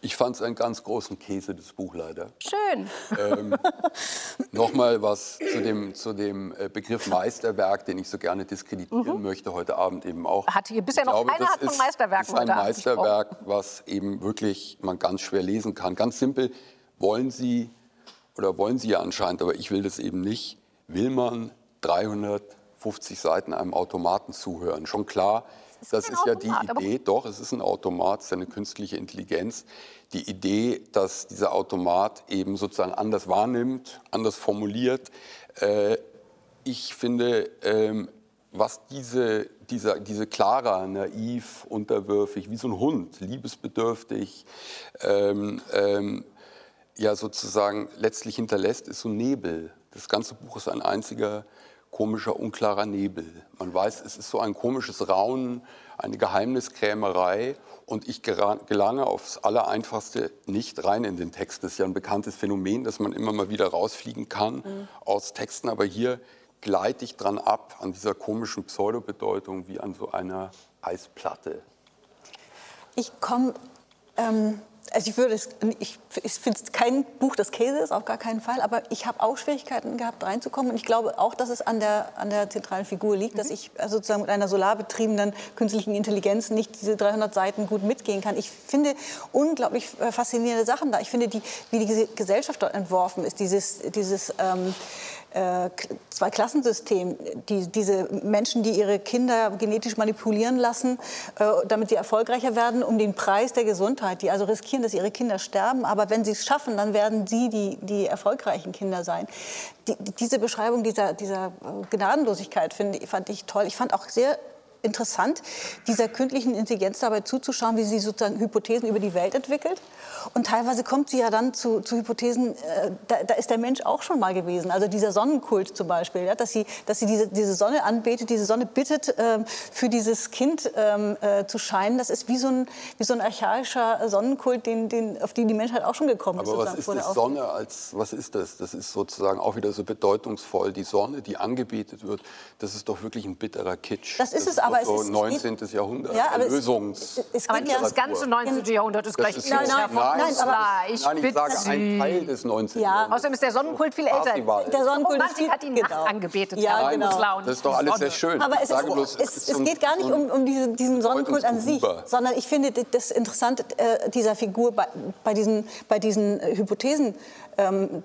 Ich fand es einen ganz großen Käse, das Buch leider. Schön. Ähm, Nochmal was zu dem, zu dem äh, Begriff Meisterwerk, den ich so gerne diskreditieren Mhm. möchte, heute Abend eben auch. Hat hier bisher Ich noch glaube, keiner das hat von ist, Meisterwerken ist ein Meisterwerk, was eben wirklich man ganz schwer lesen kann. Ganz simpel, wollen Sie, oder wollen Sie ja anscheinend, aber ich will das eben nicht, will man 350 Seiten einem Automaten zuhören? Schon klar, ist das ist ja die Automat, Idee, doch, es ist ein Automat, es ist eine künstliche Intelligenz. Die Idee, dass dieser Automat eben sozusagen anders wahrnimmt, anders formuliert. Äh, ich finde, ähm, was diese, dieser, diese Clara, naiv, unterwürfig, wie so ein Hund, liebesbedürftig, ähm, ähm, ja sozusagen letztlich hinterlässt, ist so Nebel. Das ganze Buch ist ein einziger komischer, unklarer Nebel. Man weiß, es ist so ein komisches Raunen, eine Geheimniskrämerei und ich gelange aufs Allereinfachste nicht rein in den Text. Das ist ja ein bekanntes Phänomen, dass man immer mal wieder rausfliegen kann aus Texten, aber hier gleite ich dran ab an dieser komischen Pseudobedeutung wie an so einer Eisplatte. Ich komme, ähm, also ich würde es, ich, ich finde es kein Buch des Käses, auf gar keinen Fall, aber ich habe auch Schwierigkeiten gehabt reinzukommen und ich glaube auch, dass es an der, an der zentralen Figur liegt, dass ich also sozusagen mit einer solarbetriebenen künstlichen Intelligenz nicht diese 300 Seiten gut mitgehen kann. Ich finde unglaublich äh, faszinierende Sachen da. Ich finde, die, wie die Ges- Gesellschaft dort entworfen ist, dieses, dieses ähm, äh, Zweiklassensystem, die, diese Menschen, die ihre Kinder genetisch manipulieren lassen, äh, damit sie erfolgreicher werden, um den Preis der Gesundheit, die also riskieren, dass ihre Kinder sterben, aber wenn sie es schaffen, dann werden sie die, die erfolgreichen Kinder sein. Die, die, diese Beschreibung dieser, dieser äh, Gnadenlosigkeit finde, fand ich toll. Ich fand auch sehr interessant, dieser künstlichen Intelligenz dabei zuzuschauen, wie sie sozusagen Hypothesen über die Welt entwickelt. Und teilweise kommt sie ja dann zu, zu Hypothesen, äh, da, da ist der Mensch auch schon mal gewesen. Also dieser Sonnenkult zum Beispiel, ja, dass sie, dass sie diese, diese Sonne anbetet, diese Sonne bittet, ähm, für dieses Kind ähm, äh, zu scheinen. Das ist wie so ein, wie so ein archaischer Sonnenkult, den, den, auf den die Menschheit auch schon gekommen ist. Aber was ist das Sonne als, was ist das? Das ist sozusagen auch wieder so bedeutungsvoll. Die Sonne, die angebetet wird, das ist doch wirklich ein bitterer Kitsch. Das ist es, aber es so ist- es 19. Jahrhundert, Ja, aber es- Erlösungs... es Aber nicht das ganze 19. Jahrhundert ist gleich viel so- sehr nein, nein, aber- Ich Nein, ich bitte sage Sie. ein Teil des 19. Ja. Jahrhunderts. Außerdem ist der Sonnenkult viel älter. Der Sonnenkult ist 20 viel- hat ihn genau. angebetet. Ja, genau. Das ist doch alles sehr schön. Aber es, bloß, es, es geht gar nicht um, um diese, diesen Sonnenkult an sich, sondern ich finde das Interessante äh, dieser Figur bei, bei diesen, bei diesen äh, Hypothesen ähm,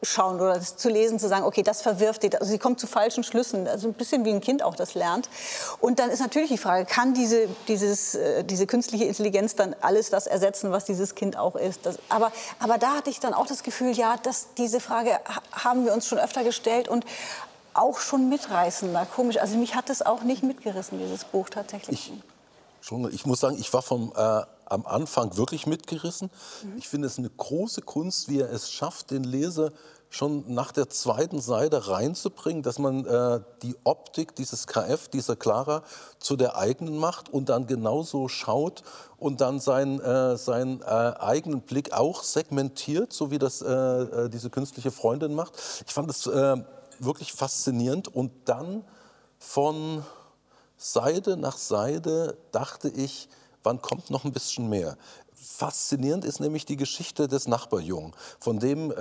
zuzuschauen oder zu lesen, zu sagen, okay, das verwirft die, also sie kommt zu falschen Schlüssen, also ein bisschen wie ein Kind auch das lernt. Und dann ist natürlich die Frage, kann diese, dieses, äh, diese künstliche Intelligenz dann alles das ersetzen, was dieses Kind auch ist? Das, aber, aber da hatte ich dann auch das Gefühl, ja, dass diese Frage ha- haben wir uns schon öfter gestellt und auch schon mitreißender. Komisch, also mich hat es auch nicht mitgerissen, dieses Buch tatsächlich. Schon, ich muss sagen, ich war vom, äh, am Anfang wirklich mitgerissen. Ich finde es eine große Kunst, wie er es schafft, den Leser schon nach der zweiten Seite reinzubringen, dass man äh, die Optik dieses KF, dieser Clara, zu der eigenen macht und dann genauso schaut und dann seinen, äh, seinen äh, eigenen Blick auch segmentiert, so wie das äh, äh, diese künstliche Freundin macht. Ich fand es äh, wirklich faszinierend und dann von Seite nach Seite dachte ich, wann kommt noch ein bisschen mehr? faszinierend ist nämlich die Geschichte des Nachbarjungen, von dem äh,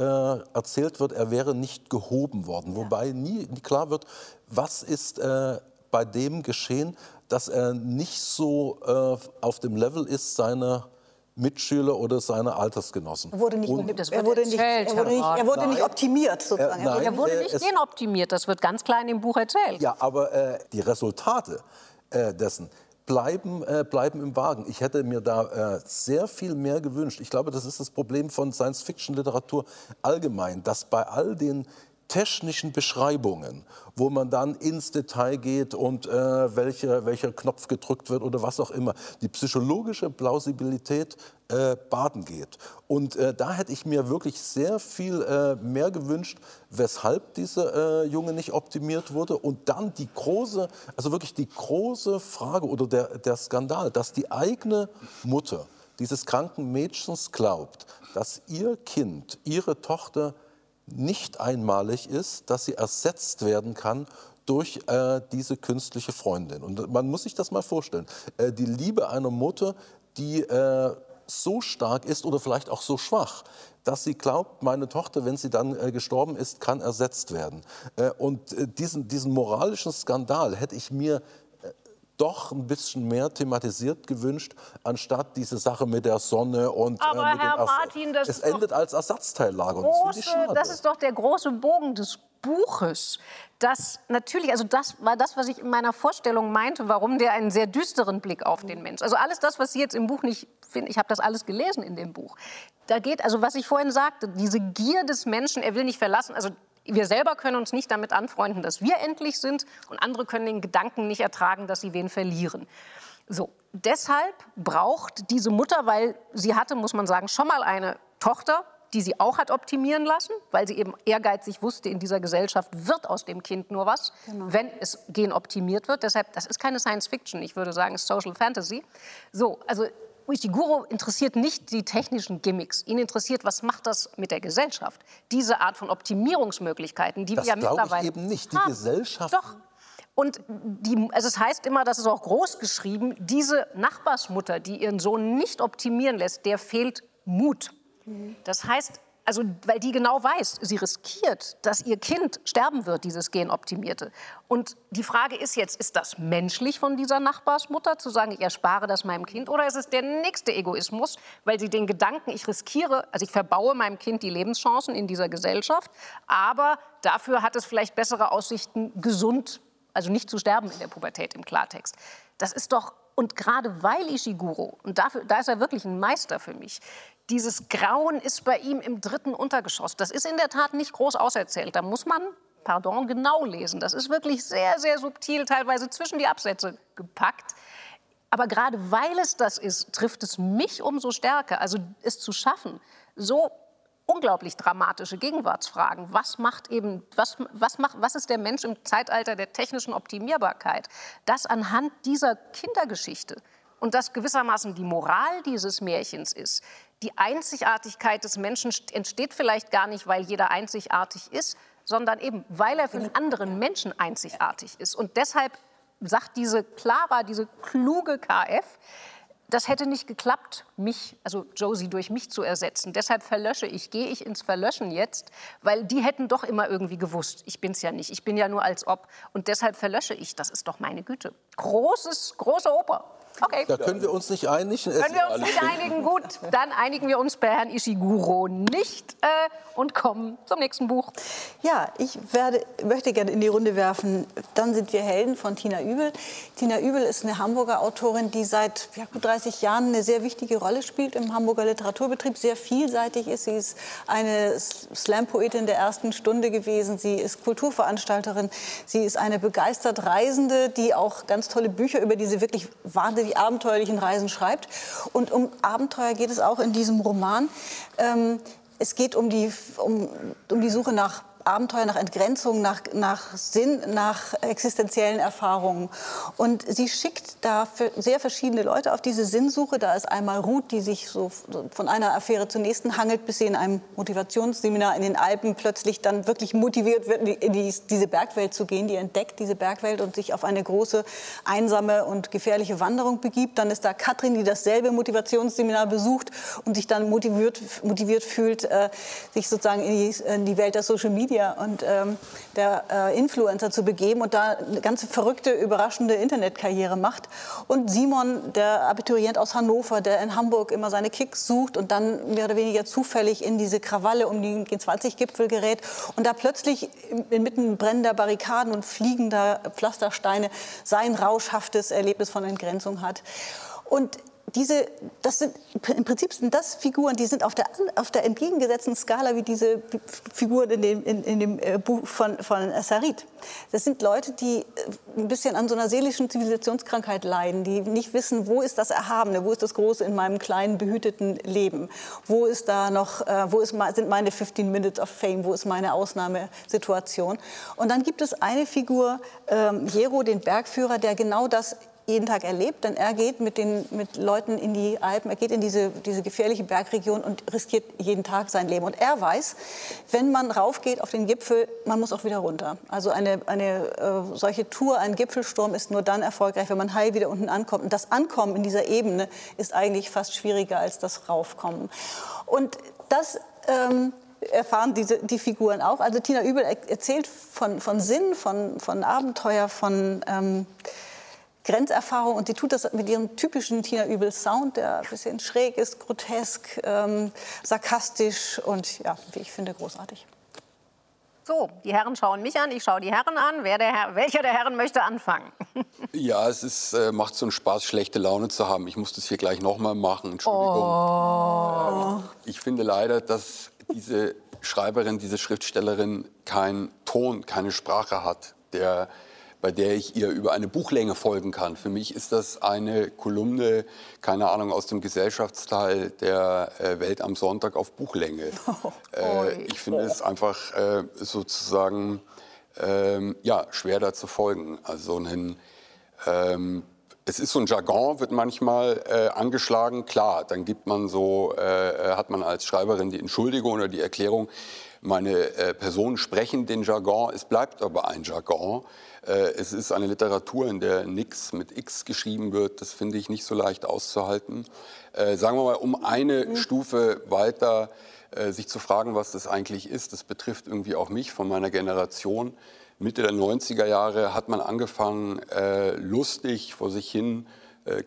erzählt wird, er wäre nicht gehoben worden, wobei nie, klar wird, was ist äh, bei dem geschehen, dass er nicht so äh, auf dem Level ist seiner Mitschüler oder seine Altersgenossen. Er wurde nicht, Und- Das er wurde nicht, er wurde nicht, er wurde nicht Nein. optimiert sozusagen. Äh, Er nein. Er wurde Äh, nicht genoptimiert, das wird ganz klein im Buch erzählt. Ja, aber äh, die Resultate äh, dessen bleiben, äh, bleiben im Wagen. Ich hätte mir da äh, sehr viel mehr gewünscht. Ich glaube, das ist das Problem von Science-Fiction-Literatur allgemein, dass bei all den technischen Beschreibungen, wo man dann ins Detail geht und äh, welcher, welcher Knopf gedrückt wird oder was auch immer, die psychologische Plausibilität äh, baden geht. Und äh, da hätte ich mir wirklich sehr viel äh, mehr gewünscht, weshalb dieser äh, Junge nicht optimiert wurde. Und dann die große, also wirklich die große Frage oder der, der Skandal, dass die eigene Mutter dieses kranken Mädchens glaubt, dass ihr Kind, ihre Tochter nicht einmalig ist, dass sie ersetzt werden kann durch äh, diese künstliche Freundin. Und man muss sich das mal vorstellen. Äh, die Liebe einer Mutter, die äh, so stark ist oder vielleicht auch so schwach, dass sie glaubt, meine Tochter, wenn sie dann äh, gestorben ist, kann ersetzt werden. Äh, und äh, diesen, diesen moralischen Skandal hätte ich mir doch ein bisschen mehr thematisiert gewünscht, anstatt diese Sache mit der Sonne und Aber mit den Herr Martin, das es endet als Ersatzteillager. Das große, schade. das ist doch der große Bogen des Buches. Das natürlich, also das war das, was ich in meiner Vorstellung meinte, warum der einen sehr düsteren Blick auf den Mensch. Also alles das, was Sie jetzt im Buch nicht finden, ich habe das alles gelesen in dem Buch. Da geht, also was ich vorhin sagte, diese Gier des Menschen, er will nicht verlassen. Also wir selber können uns nicht damit anfreunden, dass wir endlich sind, und andere können den Gedanken nicht ertragen, dass sie wen verlieren. So, deshalb braucht diese Mutter, weil sie hatte, muss man sagen, schon mal eine Tochter, die sie auch hat optimieren lassen, weil sie eben ehrgeizig wusste, in dieser Gesellschaft wird aus dem Kind nur was, wenn es genoptimiert wird. Deshalb, das ist keine Science Fiction, ich würde sagen, es ist Social Fantasy. So, also Uishiguro interessiert nicht die technischen Gimmicks. Ihn interessiert, was macht das mit der Gesellschaft? Diese Art von Optimierungsmöglichkeiten, die Das wir ja glaube ich mittlerweile eben nicht. Die haben. Gesellschaft- Doch. Und die, also es heißt immer, das ist auch groß geschrieben, diese Nachbarsmutter, die ihren Sohn nicht optimieren lässt, der fehlt Mut. Das heißt, also, weil die genau weiß, sie riskiert, dass ihr Kind sterben wird, dieses Genoptimierte. Und die Frage ist jetzt, ist das menschlich von dieser Nachbarsmutter, zu sagen, ich erspare das meinem Kind, oder ist es der nächste Egoismus, weil sie den Gedanken, ich riskiere, also ich verbaue meinem Kind die Lebenschancen in dieser Gesellschaft, aber dafür hat es vielleicht bessere Aussichten, gesund, also nicht zu sterben in der Pubertät im Klartext. Das ist doch, und gerade weil Ishiguro, und dafür, da ist er wirklich ein Meister für mich, dieses Grauen ist bei ihm im dritten Untergeschoss. Das ist in der Tat nicht groß auserzählt. Da muss man, pardon, genau lesen. Das ist wirklich sehr, sehr subtil, teilweise zwischen die Absätze gepackt. Aber gerade weil es das ist, trifft es mich umso stärker. Also es zu schaffen, so unglaublich dramatische Gegenwartsfragen. Was macht eben, was, was macht, was ist der Mensch im Zeitalter der technischen Optimierbarkeit? Das anhand dieser Kindergeschichte und das gewissermaßen die Moral dieses Märchens ist. Die Einzigartigkeit des Menschen entsteht vielleicht gar nicht, weil jeder einzigartig ist, sondern eben, weil er für den anderen Menschen einzigartig ist. Und deshalb sagt diese Clara, diese kluge KF, das hätte nicht geklappt, mich, also Josie durch mich zu ersetzen. Deshalb verlösche ich, gehe ich ins Verlöschen jetzt, weil die hätten doch immer irgendwie gewusst, ich bin's ja nicht, ich bin ja nur als ob. Und deshalb verlösche ich, das ist doch meine Güte. Großes, große Oper. Okay. Da können wir uns nicht einigen. Können wir uns nicht einigen? Gut, dann einigen wir uns bei Herrn Ishiguro nicht äh, und kommen zum nächsten Buch. Ja, ich werde, möchte gerne in die Runde werfen, dann sind wir Helden von Tina Übel. Tina Übel ist eine Hamburger Autorin, die seit ja, gut 30 Jahren eine sehr wichtige Rolle spielt im Hamburger Literaturbetrieb, sehr vielseitig ist. Sie ist eine Slam-Poetin der ersten Stunde gewesen, sie ist Kulturveranstalterin, sie ist eine begeistert Reisende, die auch ganz tolle Bücher über diese wirklich wahnsinnig abenteuerlichen Reisen schreibt. Und um Abenteuer geht es auch in diesem Roman. Ähm, es geht um die, um, um die Suche nach Abenteuer, nach Entgrenzung, nach, nach Sinn, nach existenziellen Erfahrungen. Und sie schickt da sehr verschiedene Leute auf diese Sinnsuche. Da ist einmal Ruth, die sich so von einer Affäre zur nächsten hangelt, bis sie in einem Motivationsseminar in den Alpen plötzlich dann wirklich motiviert wird, in die, diese Bergwelt zu gehen. Die entdeckt diese Bergwelt und sich auf eine große, einsame und gefährliche Wanderung begibt. Dann ist da Katrin, die dasselbe Motivationsseminar besucht und sich dann motiviert, motiviert fühlt, äh, sich sozusagen in die, in die, Welt der Social Media und ähm, der äh, Influencer zu begeben und da eine ganz verrückte, überraschende Internetkarriere macht. Und Simon, der Abiturient aus Hannover, der in Hamburg immer seine Kicks sucht und dann mehr oder weniger zufällig in diese Krawalle um den G20-Gipfel gerät und da plötzlich inmitten brennender Barrikaden und fliegender Pflastersteine sein rauschhaftes Erlebnis von Entgrenzung hat. Und diese, das sind, im Prinzip sind das Figuren, die sind auf der, auf der entgegengesetzten Skala wie diese Figuren in dem, in, in dem äh, Buch von, von Sarit. Das sind Leute, die äh, ein bisschen an so einer seelischen Zivilisationskrankheit leiden, die nicht wissen, wo ist das Erhabene, wo ist das Große in meinem kleinen, behüteten Leben, wo ist da noch, äh, wo ist, sind meine 15 Minutes of Fame, wo ist meine Ausnahmesituation. Und dann gibt es eine Figur, ähm, Jero, den Bergführer, der genau das jeden Tag erlebt, denn er geht mit den mit Leuten in die Alpen, er geht in diese, diese gefährliche Bergregion und riskiert jeden Tag sein Leben. Und er weiß, wenn man raufgeht auf den Gipfel, man muss auch wieder runter. Also eine, eine äh, solche Tour, ein Gipfelsturm ist nur dann erfolgreich, wenn man heil wieder unten ankommt. Und das Ankommen in dieser Ebene ist eigentlich fast schwieriger als das Raufkommen. Und das ähm, erfahren diese, die Figuren auch. Also Tina Übel erzählt von, von Sinn, von, von Abenteuer, von ähm, Grenzerfahrung und sie tut das mit ihrem typischen Tina Übel Sound, der ein bisschen schräg ist, grotesk, ähm, sarkastisch und ja, wie ich finde, großartig. So, die Herren schauen mich an, ich schaue die Herren an. Wer der Herr, welcher der Herren möchte anfangen? ja, es ist, äh, macht so einen Spaß, schlechte Laune zu haben. Ich muss das hier gleich noch mal machen. Entschuldigung. Oh. Äh, ich finde leider, dass diese Schreiberin, diese Schriftstellerin keinen Ton, keine Sprache hat, der bei der ich ihr über eine Buchlänge folgen kann. Für mich ist das eine Kolumne, keine Ahnung, aus dem Gesellschaftsteil der äh, Welt am Sonntag auf Buchlänge. Äh, ich finde es einfach äh, sozusagen ähm, ja, schwer da zu folgen. Also ein, ähm, es ist so ein Jargon, wird manchmal äh, angeschlagen. Klar, dann gibt man so, hat man als Schreiberin die Entschuldigung oder die Erklärung, meine äh, Personen sprechen den Jargon, es bleibt aber ein Jargon. Äh, es ist eine Literatur, in der nichts mit X geschrieben wird. Das finde ich nicht so leicht auszuhalten. Äh, sagen wir mal, um eine mhm. Stufe weiter äh, sich zu fragen, was das eigentlich ist. Das betrifft irgendwie auch mich von meiner Generation. Mitte der 90er Jahre hat man angefangen, lustig vor sich hin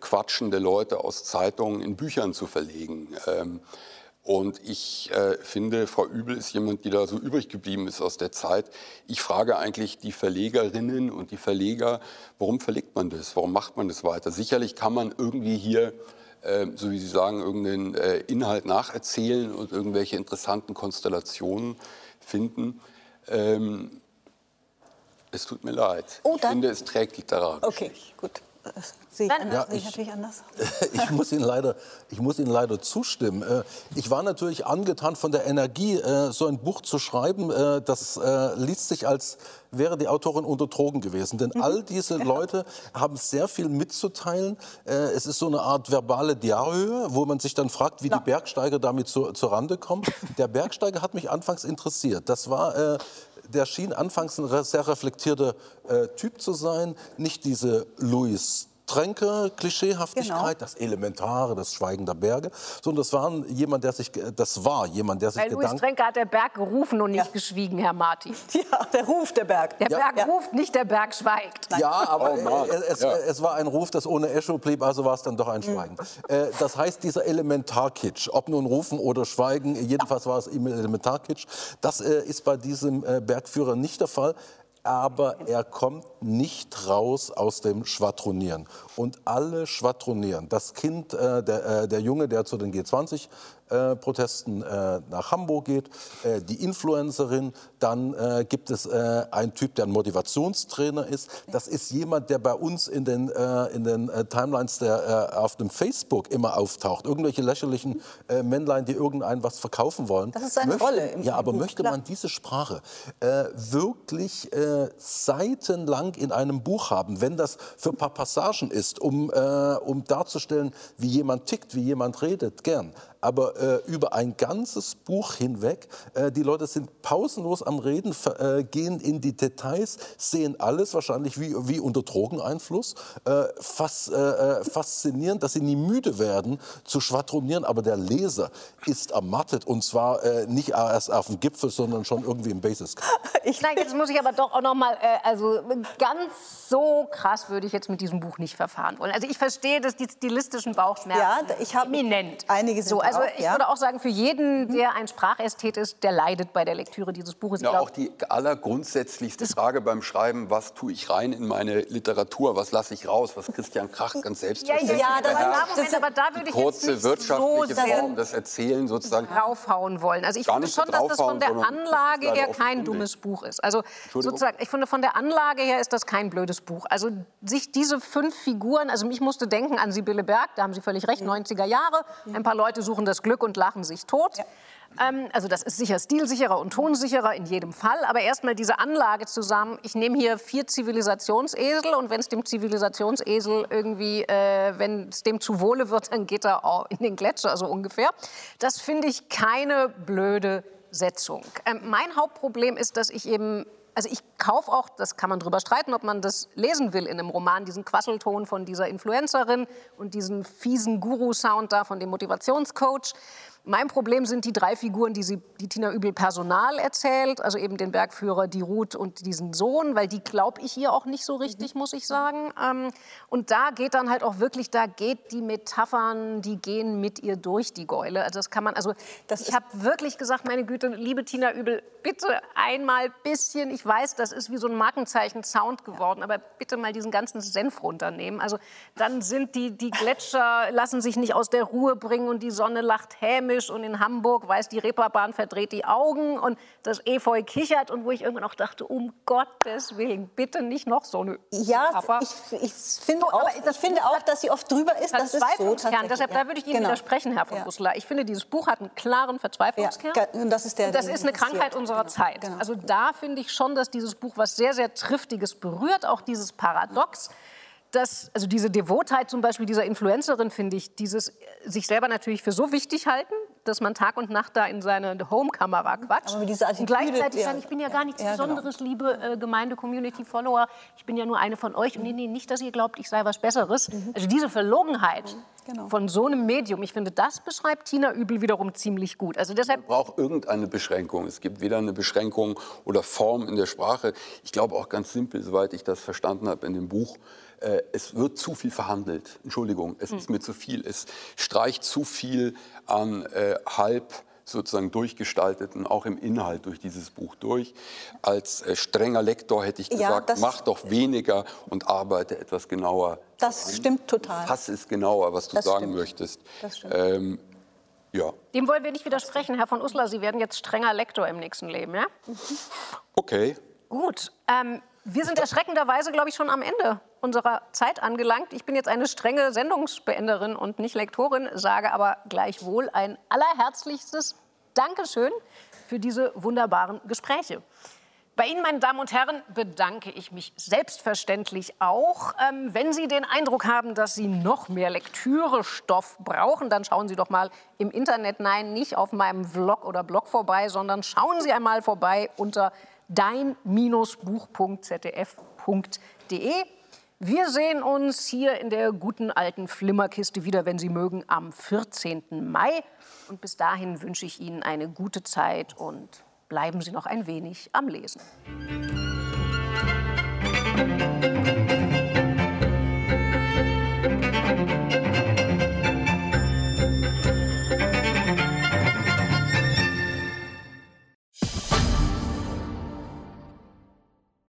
quatschende Leute aus Zeitungen in Büchern zu verlegen. Ähm, und ich äh, finde, Frau Übel ist jemand, die da so übrig geblieben ist aus der Zeit. Ich frage eigentlich die Verlegerinnen und die Verleger, warum verlegt man das? Warum macht man das weiter? Sicherlich kann man irgendwie hier, äh, so wie Sie sagen, irgendeinen äh, Inhalt nacherzählen und irgendwelche interessanten Konstellationen finden. Ähm, es tut mir leid. Oh, ich finde, es trägt literarisch. Okay, gut. Sehe ich, anders, ja, ich, natürlich anders. ich, muss Ihnen leider, ich muss Ihnen leider zustimmen. Äh, ich war natürlich angetan von der Energie, äh, so ein Buch zu schreiben. Äh, das liest sich, als wäre die Autorin unter Drogen gewesen. Denn mhm. all diese Leute haben sehr viel mitzuteilen. Es ist so eine Art verbale Diarrhoe, wo man sich dann fragt, wie die Bergsteiger damit zu, zur Rande kommen. Der Bergsteiger hat mich anfangs interessiert. Das war der schien anfangs ein sehr reflektierter äh, Typ zu sein, nicht diese Louis Tränke, Klischeehaftigkeit, genau. das Elementare, das Schweigen der Berge, sondern das war jemand, der sich, das war jemand, der sich Bei Louis Tränke hat der Berg gerufen und nicht ja. geschwiegen, Herr Martin. Ja, der ruft der Berg. Der ja. Berg ja. ruft, nicht der Berg schweigt. Nein. Ja, aber oh, es, es, war ein Ruf, das ohne Echo blieb, also war es dann doch ein Schweigen. Mhm. das heißt, dieser Elementarkitsch, ob nun rufen oder schweigen, jedenfalls war es Elementarkitsch, das äh, ist bei diesem äh, Bergführer nicht der Fall, aber er kommt nicht raus aus dem Schwadronieren. Und alle schwadronieren. Das Kind, äh, der, äh, der Junge, der zu den G20 äh, Protesten äh, nach Hamburg geht, äh, die Influencerin, dann äh, gibt es äh, einen Typ, der ein Motivationstrainer ist. Das ist jemand, der bei uns in den, äh, in den Timelines der, auf dem Facebook immer auftaucht. Irgendwelche lächerlichen Männlein, die irgendeinem was verkaufen wollen. Das ist seine möchte, Rolle im- Ja, aber möchte man diese Sprache wirklich äh, seitenlang in einem Buch haben, wenn das für ein paar Passagen ist, um, äh, um darzustellen, wie jemand tickt, wie jemand redet, gern. Aber äh, über ein ganzes Buch hinweg, äh, die Leute sind pausenlos am Reden, äh, gehen in die Details, sehen alles wahrscheinlich wie, wie unter Drogeneinfluss. Äh, fas, äh, äh, faszinierend, dass sie nie müde werden zu schwadronieren, aber der Leser ist ermattet und zwar äh, nicht erst auf dem Gipfel, sondern schon irgendwie im Basis. Nein, jetzt muss ich aber doch auch noch mal, äh, also ganz so krass würde ich jetzt mit diesem Buch nicht verfahren wollen. Also ich verstehe, dass die stilistischen Bauchschmerzen Ja, ich eminent. einige sind so, also ich ja. würde auch sagen, für jeden, der ein Sprachästhet ist, der leidet bei der Lektüre dieses Buches. Ja, glaub, auch die allergrundsätzlichste Frage beim Schreiben, was tue ich rein in meine Literatur, was lasse ich raus, was Christian Krach ganz ja, selbstverständlich ja, das, beherrscht. ja, Moment, aber da würde ich kurze so wirtschaftliche sehr Form des Erzählen sozusagen. draufhauen wollen. Also ich finde schon, dass das von der das Anlage her kein dummes Buch ist. Also sozusagen, ich finde von der Anlage her ist das kein blödes Buch. Also sich diese fünf Figuren, also ich musste denken an Sibylle Berg, da haben Sie völlig recht, 90er Jahre. Ein paar Leute suchen das Glück und lachen sich tot. Ähm, also das ist sicher stilsicherer und tonsicherer in jedem Fall. Aber erstmal diese Anlage zusammen. Ich nehme hier vier Zivilisationsesel und wenn es dem Zivilisationsesel irgendwie, äh, wenn es dem zu Wohle wird, dann geht er auch in den Gletscher, so ungefähr. Das finde ich keine blöde Setzung. Ähm, mein Hauptproblem ist, dass ich eben also ich kaufe auch, das kann man drüber streiten, ob man das lesen will in einem Roman, diesen Quasselton von dieser Influencerin und diesen fiesen Guru-Sound da von dem Motivationscoach. Mein Problem sind die drei Figuren, die, sie, die Tina Übel personal erzählt, also eben den Bergführer, die Ruth und diesen Sohn, weil die glaube ich hier auch nicht so richtig, muss ich sagen. Ähm, und da geht dann halt auch wirklich, da geht die Metaphern, die gehen mit ihr durch, die Geule. Also das kann man, also Das ich habe wirklich gesagt, meine Güte, liebe Tina Übel, bitte einmal bisschen, ich weiß, das ist wie so ein Markenzeichen Sound geworden, aber bitte mal diesen ganzen Senf runternehmen. Also dann sind die, die Gletscher, lassen sich nicht aus der Ruhe bringen und die Sonne lacht hämisch und in Hamburg weiß die Reeperbahn verdreht die Augen und das Efeu kichert und wo ich irgendwann auch dachte, um Gottes Willen, bitte nicht noch so eine Ja, Metapher. ich, ich finde So, auch, das ich finde auch, dass sie oft drüber ist. Das ist so Deshalb, ja. da würde ich Ihnen Genau. widersprechen, Herr von Ja. Busseler. Ich finde, dieses Buch hat einen klaren Verzweiflungskern. Ja, und das ist der, Und das ist eine. Krankheit unserer Genau, Zeit. genau. Also da finde ich schon, dass dieses Buch was sehr, sehr Triftiges berührt, auch dieses Paradox. Dass, also diese Devotheit zum Beispiel dieser Influencerin, finde ich, dieses äh, sich selber natürlich für so wichtig halten, dass man Tag und Nacht da in seine Homekamera quatscht. Aber mit dieser und Attitüde, gleichzeitig ja. sagen, ich bin ja gar nichts Ja, genau. Besonderes, liebe äh, Gemeinde-Community-Follower. Ich bin ja nur eine von euch. Und nee, nee, nicht, dass ihr glaubt, ich sei was Besseres. Also diese Verlogenheit Genau. von so einem Medium, ich finde, das beschreibt Tina Übel wiederum ziemlich gut. Also deshalb braucht irgendeine Beschränkung. Es gibt weder eine Beschränkung oder Form in der Sprache. Ich glaube auch ganz simpel, soweit ich das verstanden habe in dem Buch, äh, es wird zu viel verhandelt. Entschuldigung, es ist mir zu viel. Es streicht zu viel an äh, halb sozusagen durchgestalteten, auch im Inhalt durch dieses Buch durch. Als äh, strenger Lektor hätte ich Ja, gesagt, das- mach doch weniger und arbeite etwas genauer. Das stimmt total. Fass es genauer, was du Das sagen stimmt. möchtest. Das stimmt. Ähm, ja, Dem wollen wir nicht widersprechen, Herr von Uslar. Sie werden jetzt strenger Lektor im nächsten Leben, ja? okay. Gut. Ähm, wir sind erschreckenderweise, glaube ich, schon am Ende unserer Zeit angelangt. Ich bin jetzt eine strenge Sendungsbeenderin und nicht Lektorin, sage aber gleichwohl ein allerherzlichstes Dankeschön für diese wunderbaren Gespräche. Bei Ihnen, meine Damen und Herren, bedanke ich mich selbstverständlich auch. Ähm, wenn Sie den Eindruck haben, dass Sie noch mehr Lektürestoff brauchen, dann schauen Sie doch mal im Internet, nein, nicht auf meinem Vlog oder Blog vorbei, sondern schauen Sie einmal vorbei unter dein-buch.zdf.de. Wir sehen uns hier in der guten alten Flimmerkiste wieder, wenn Sie mögen, am 14. Mai. Und bis dahin wünsche ich Ihnen eine gute Zeit und bleiben Sie noch ein wenig am Lesen.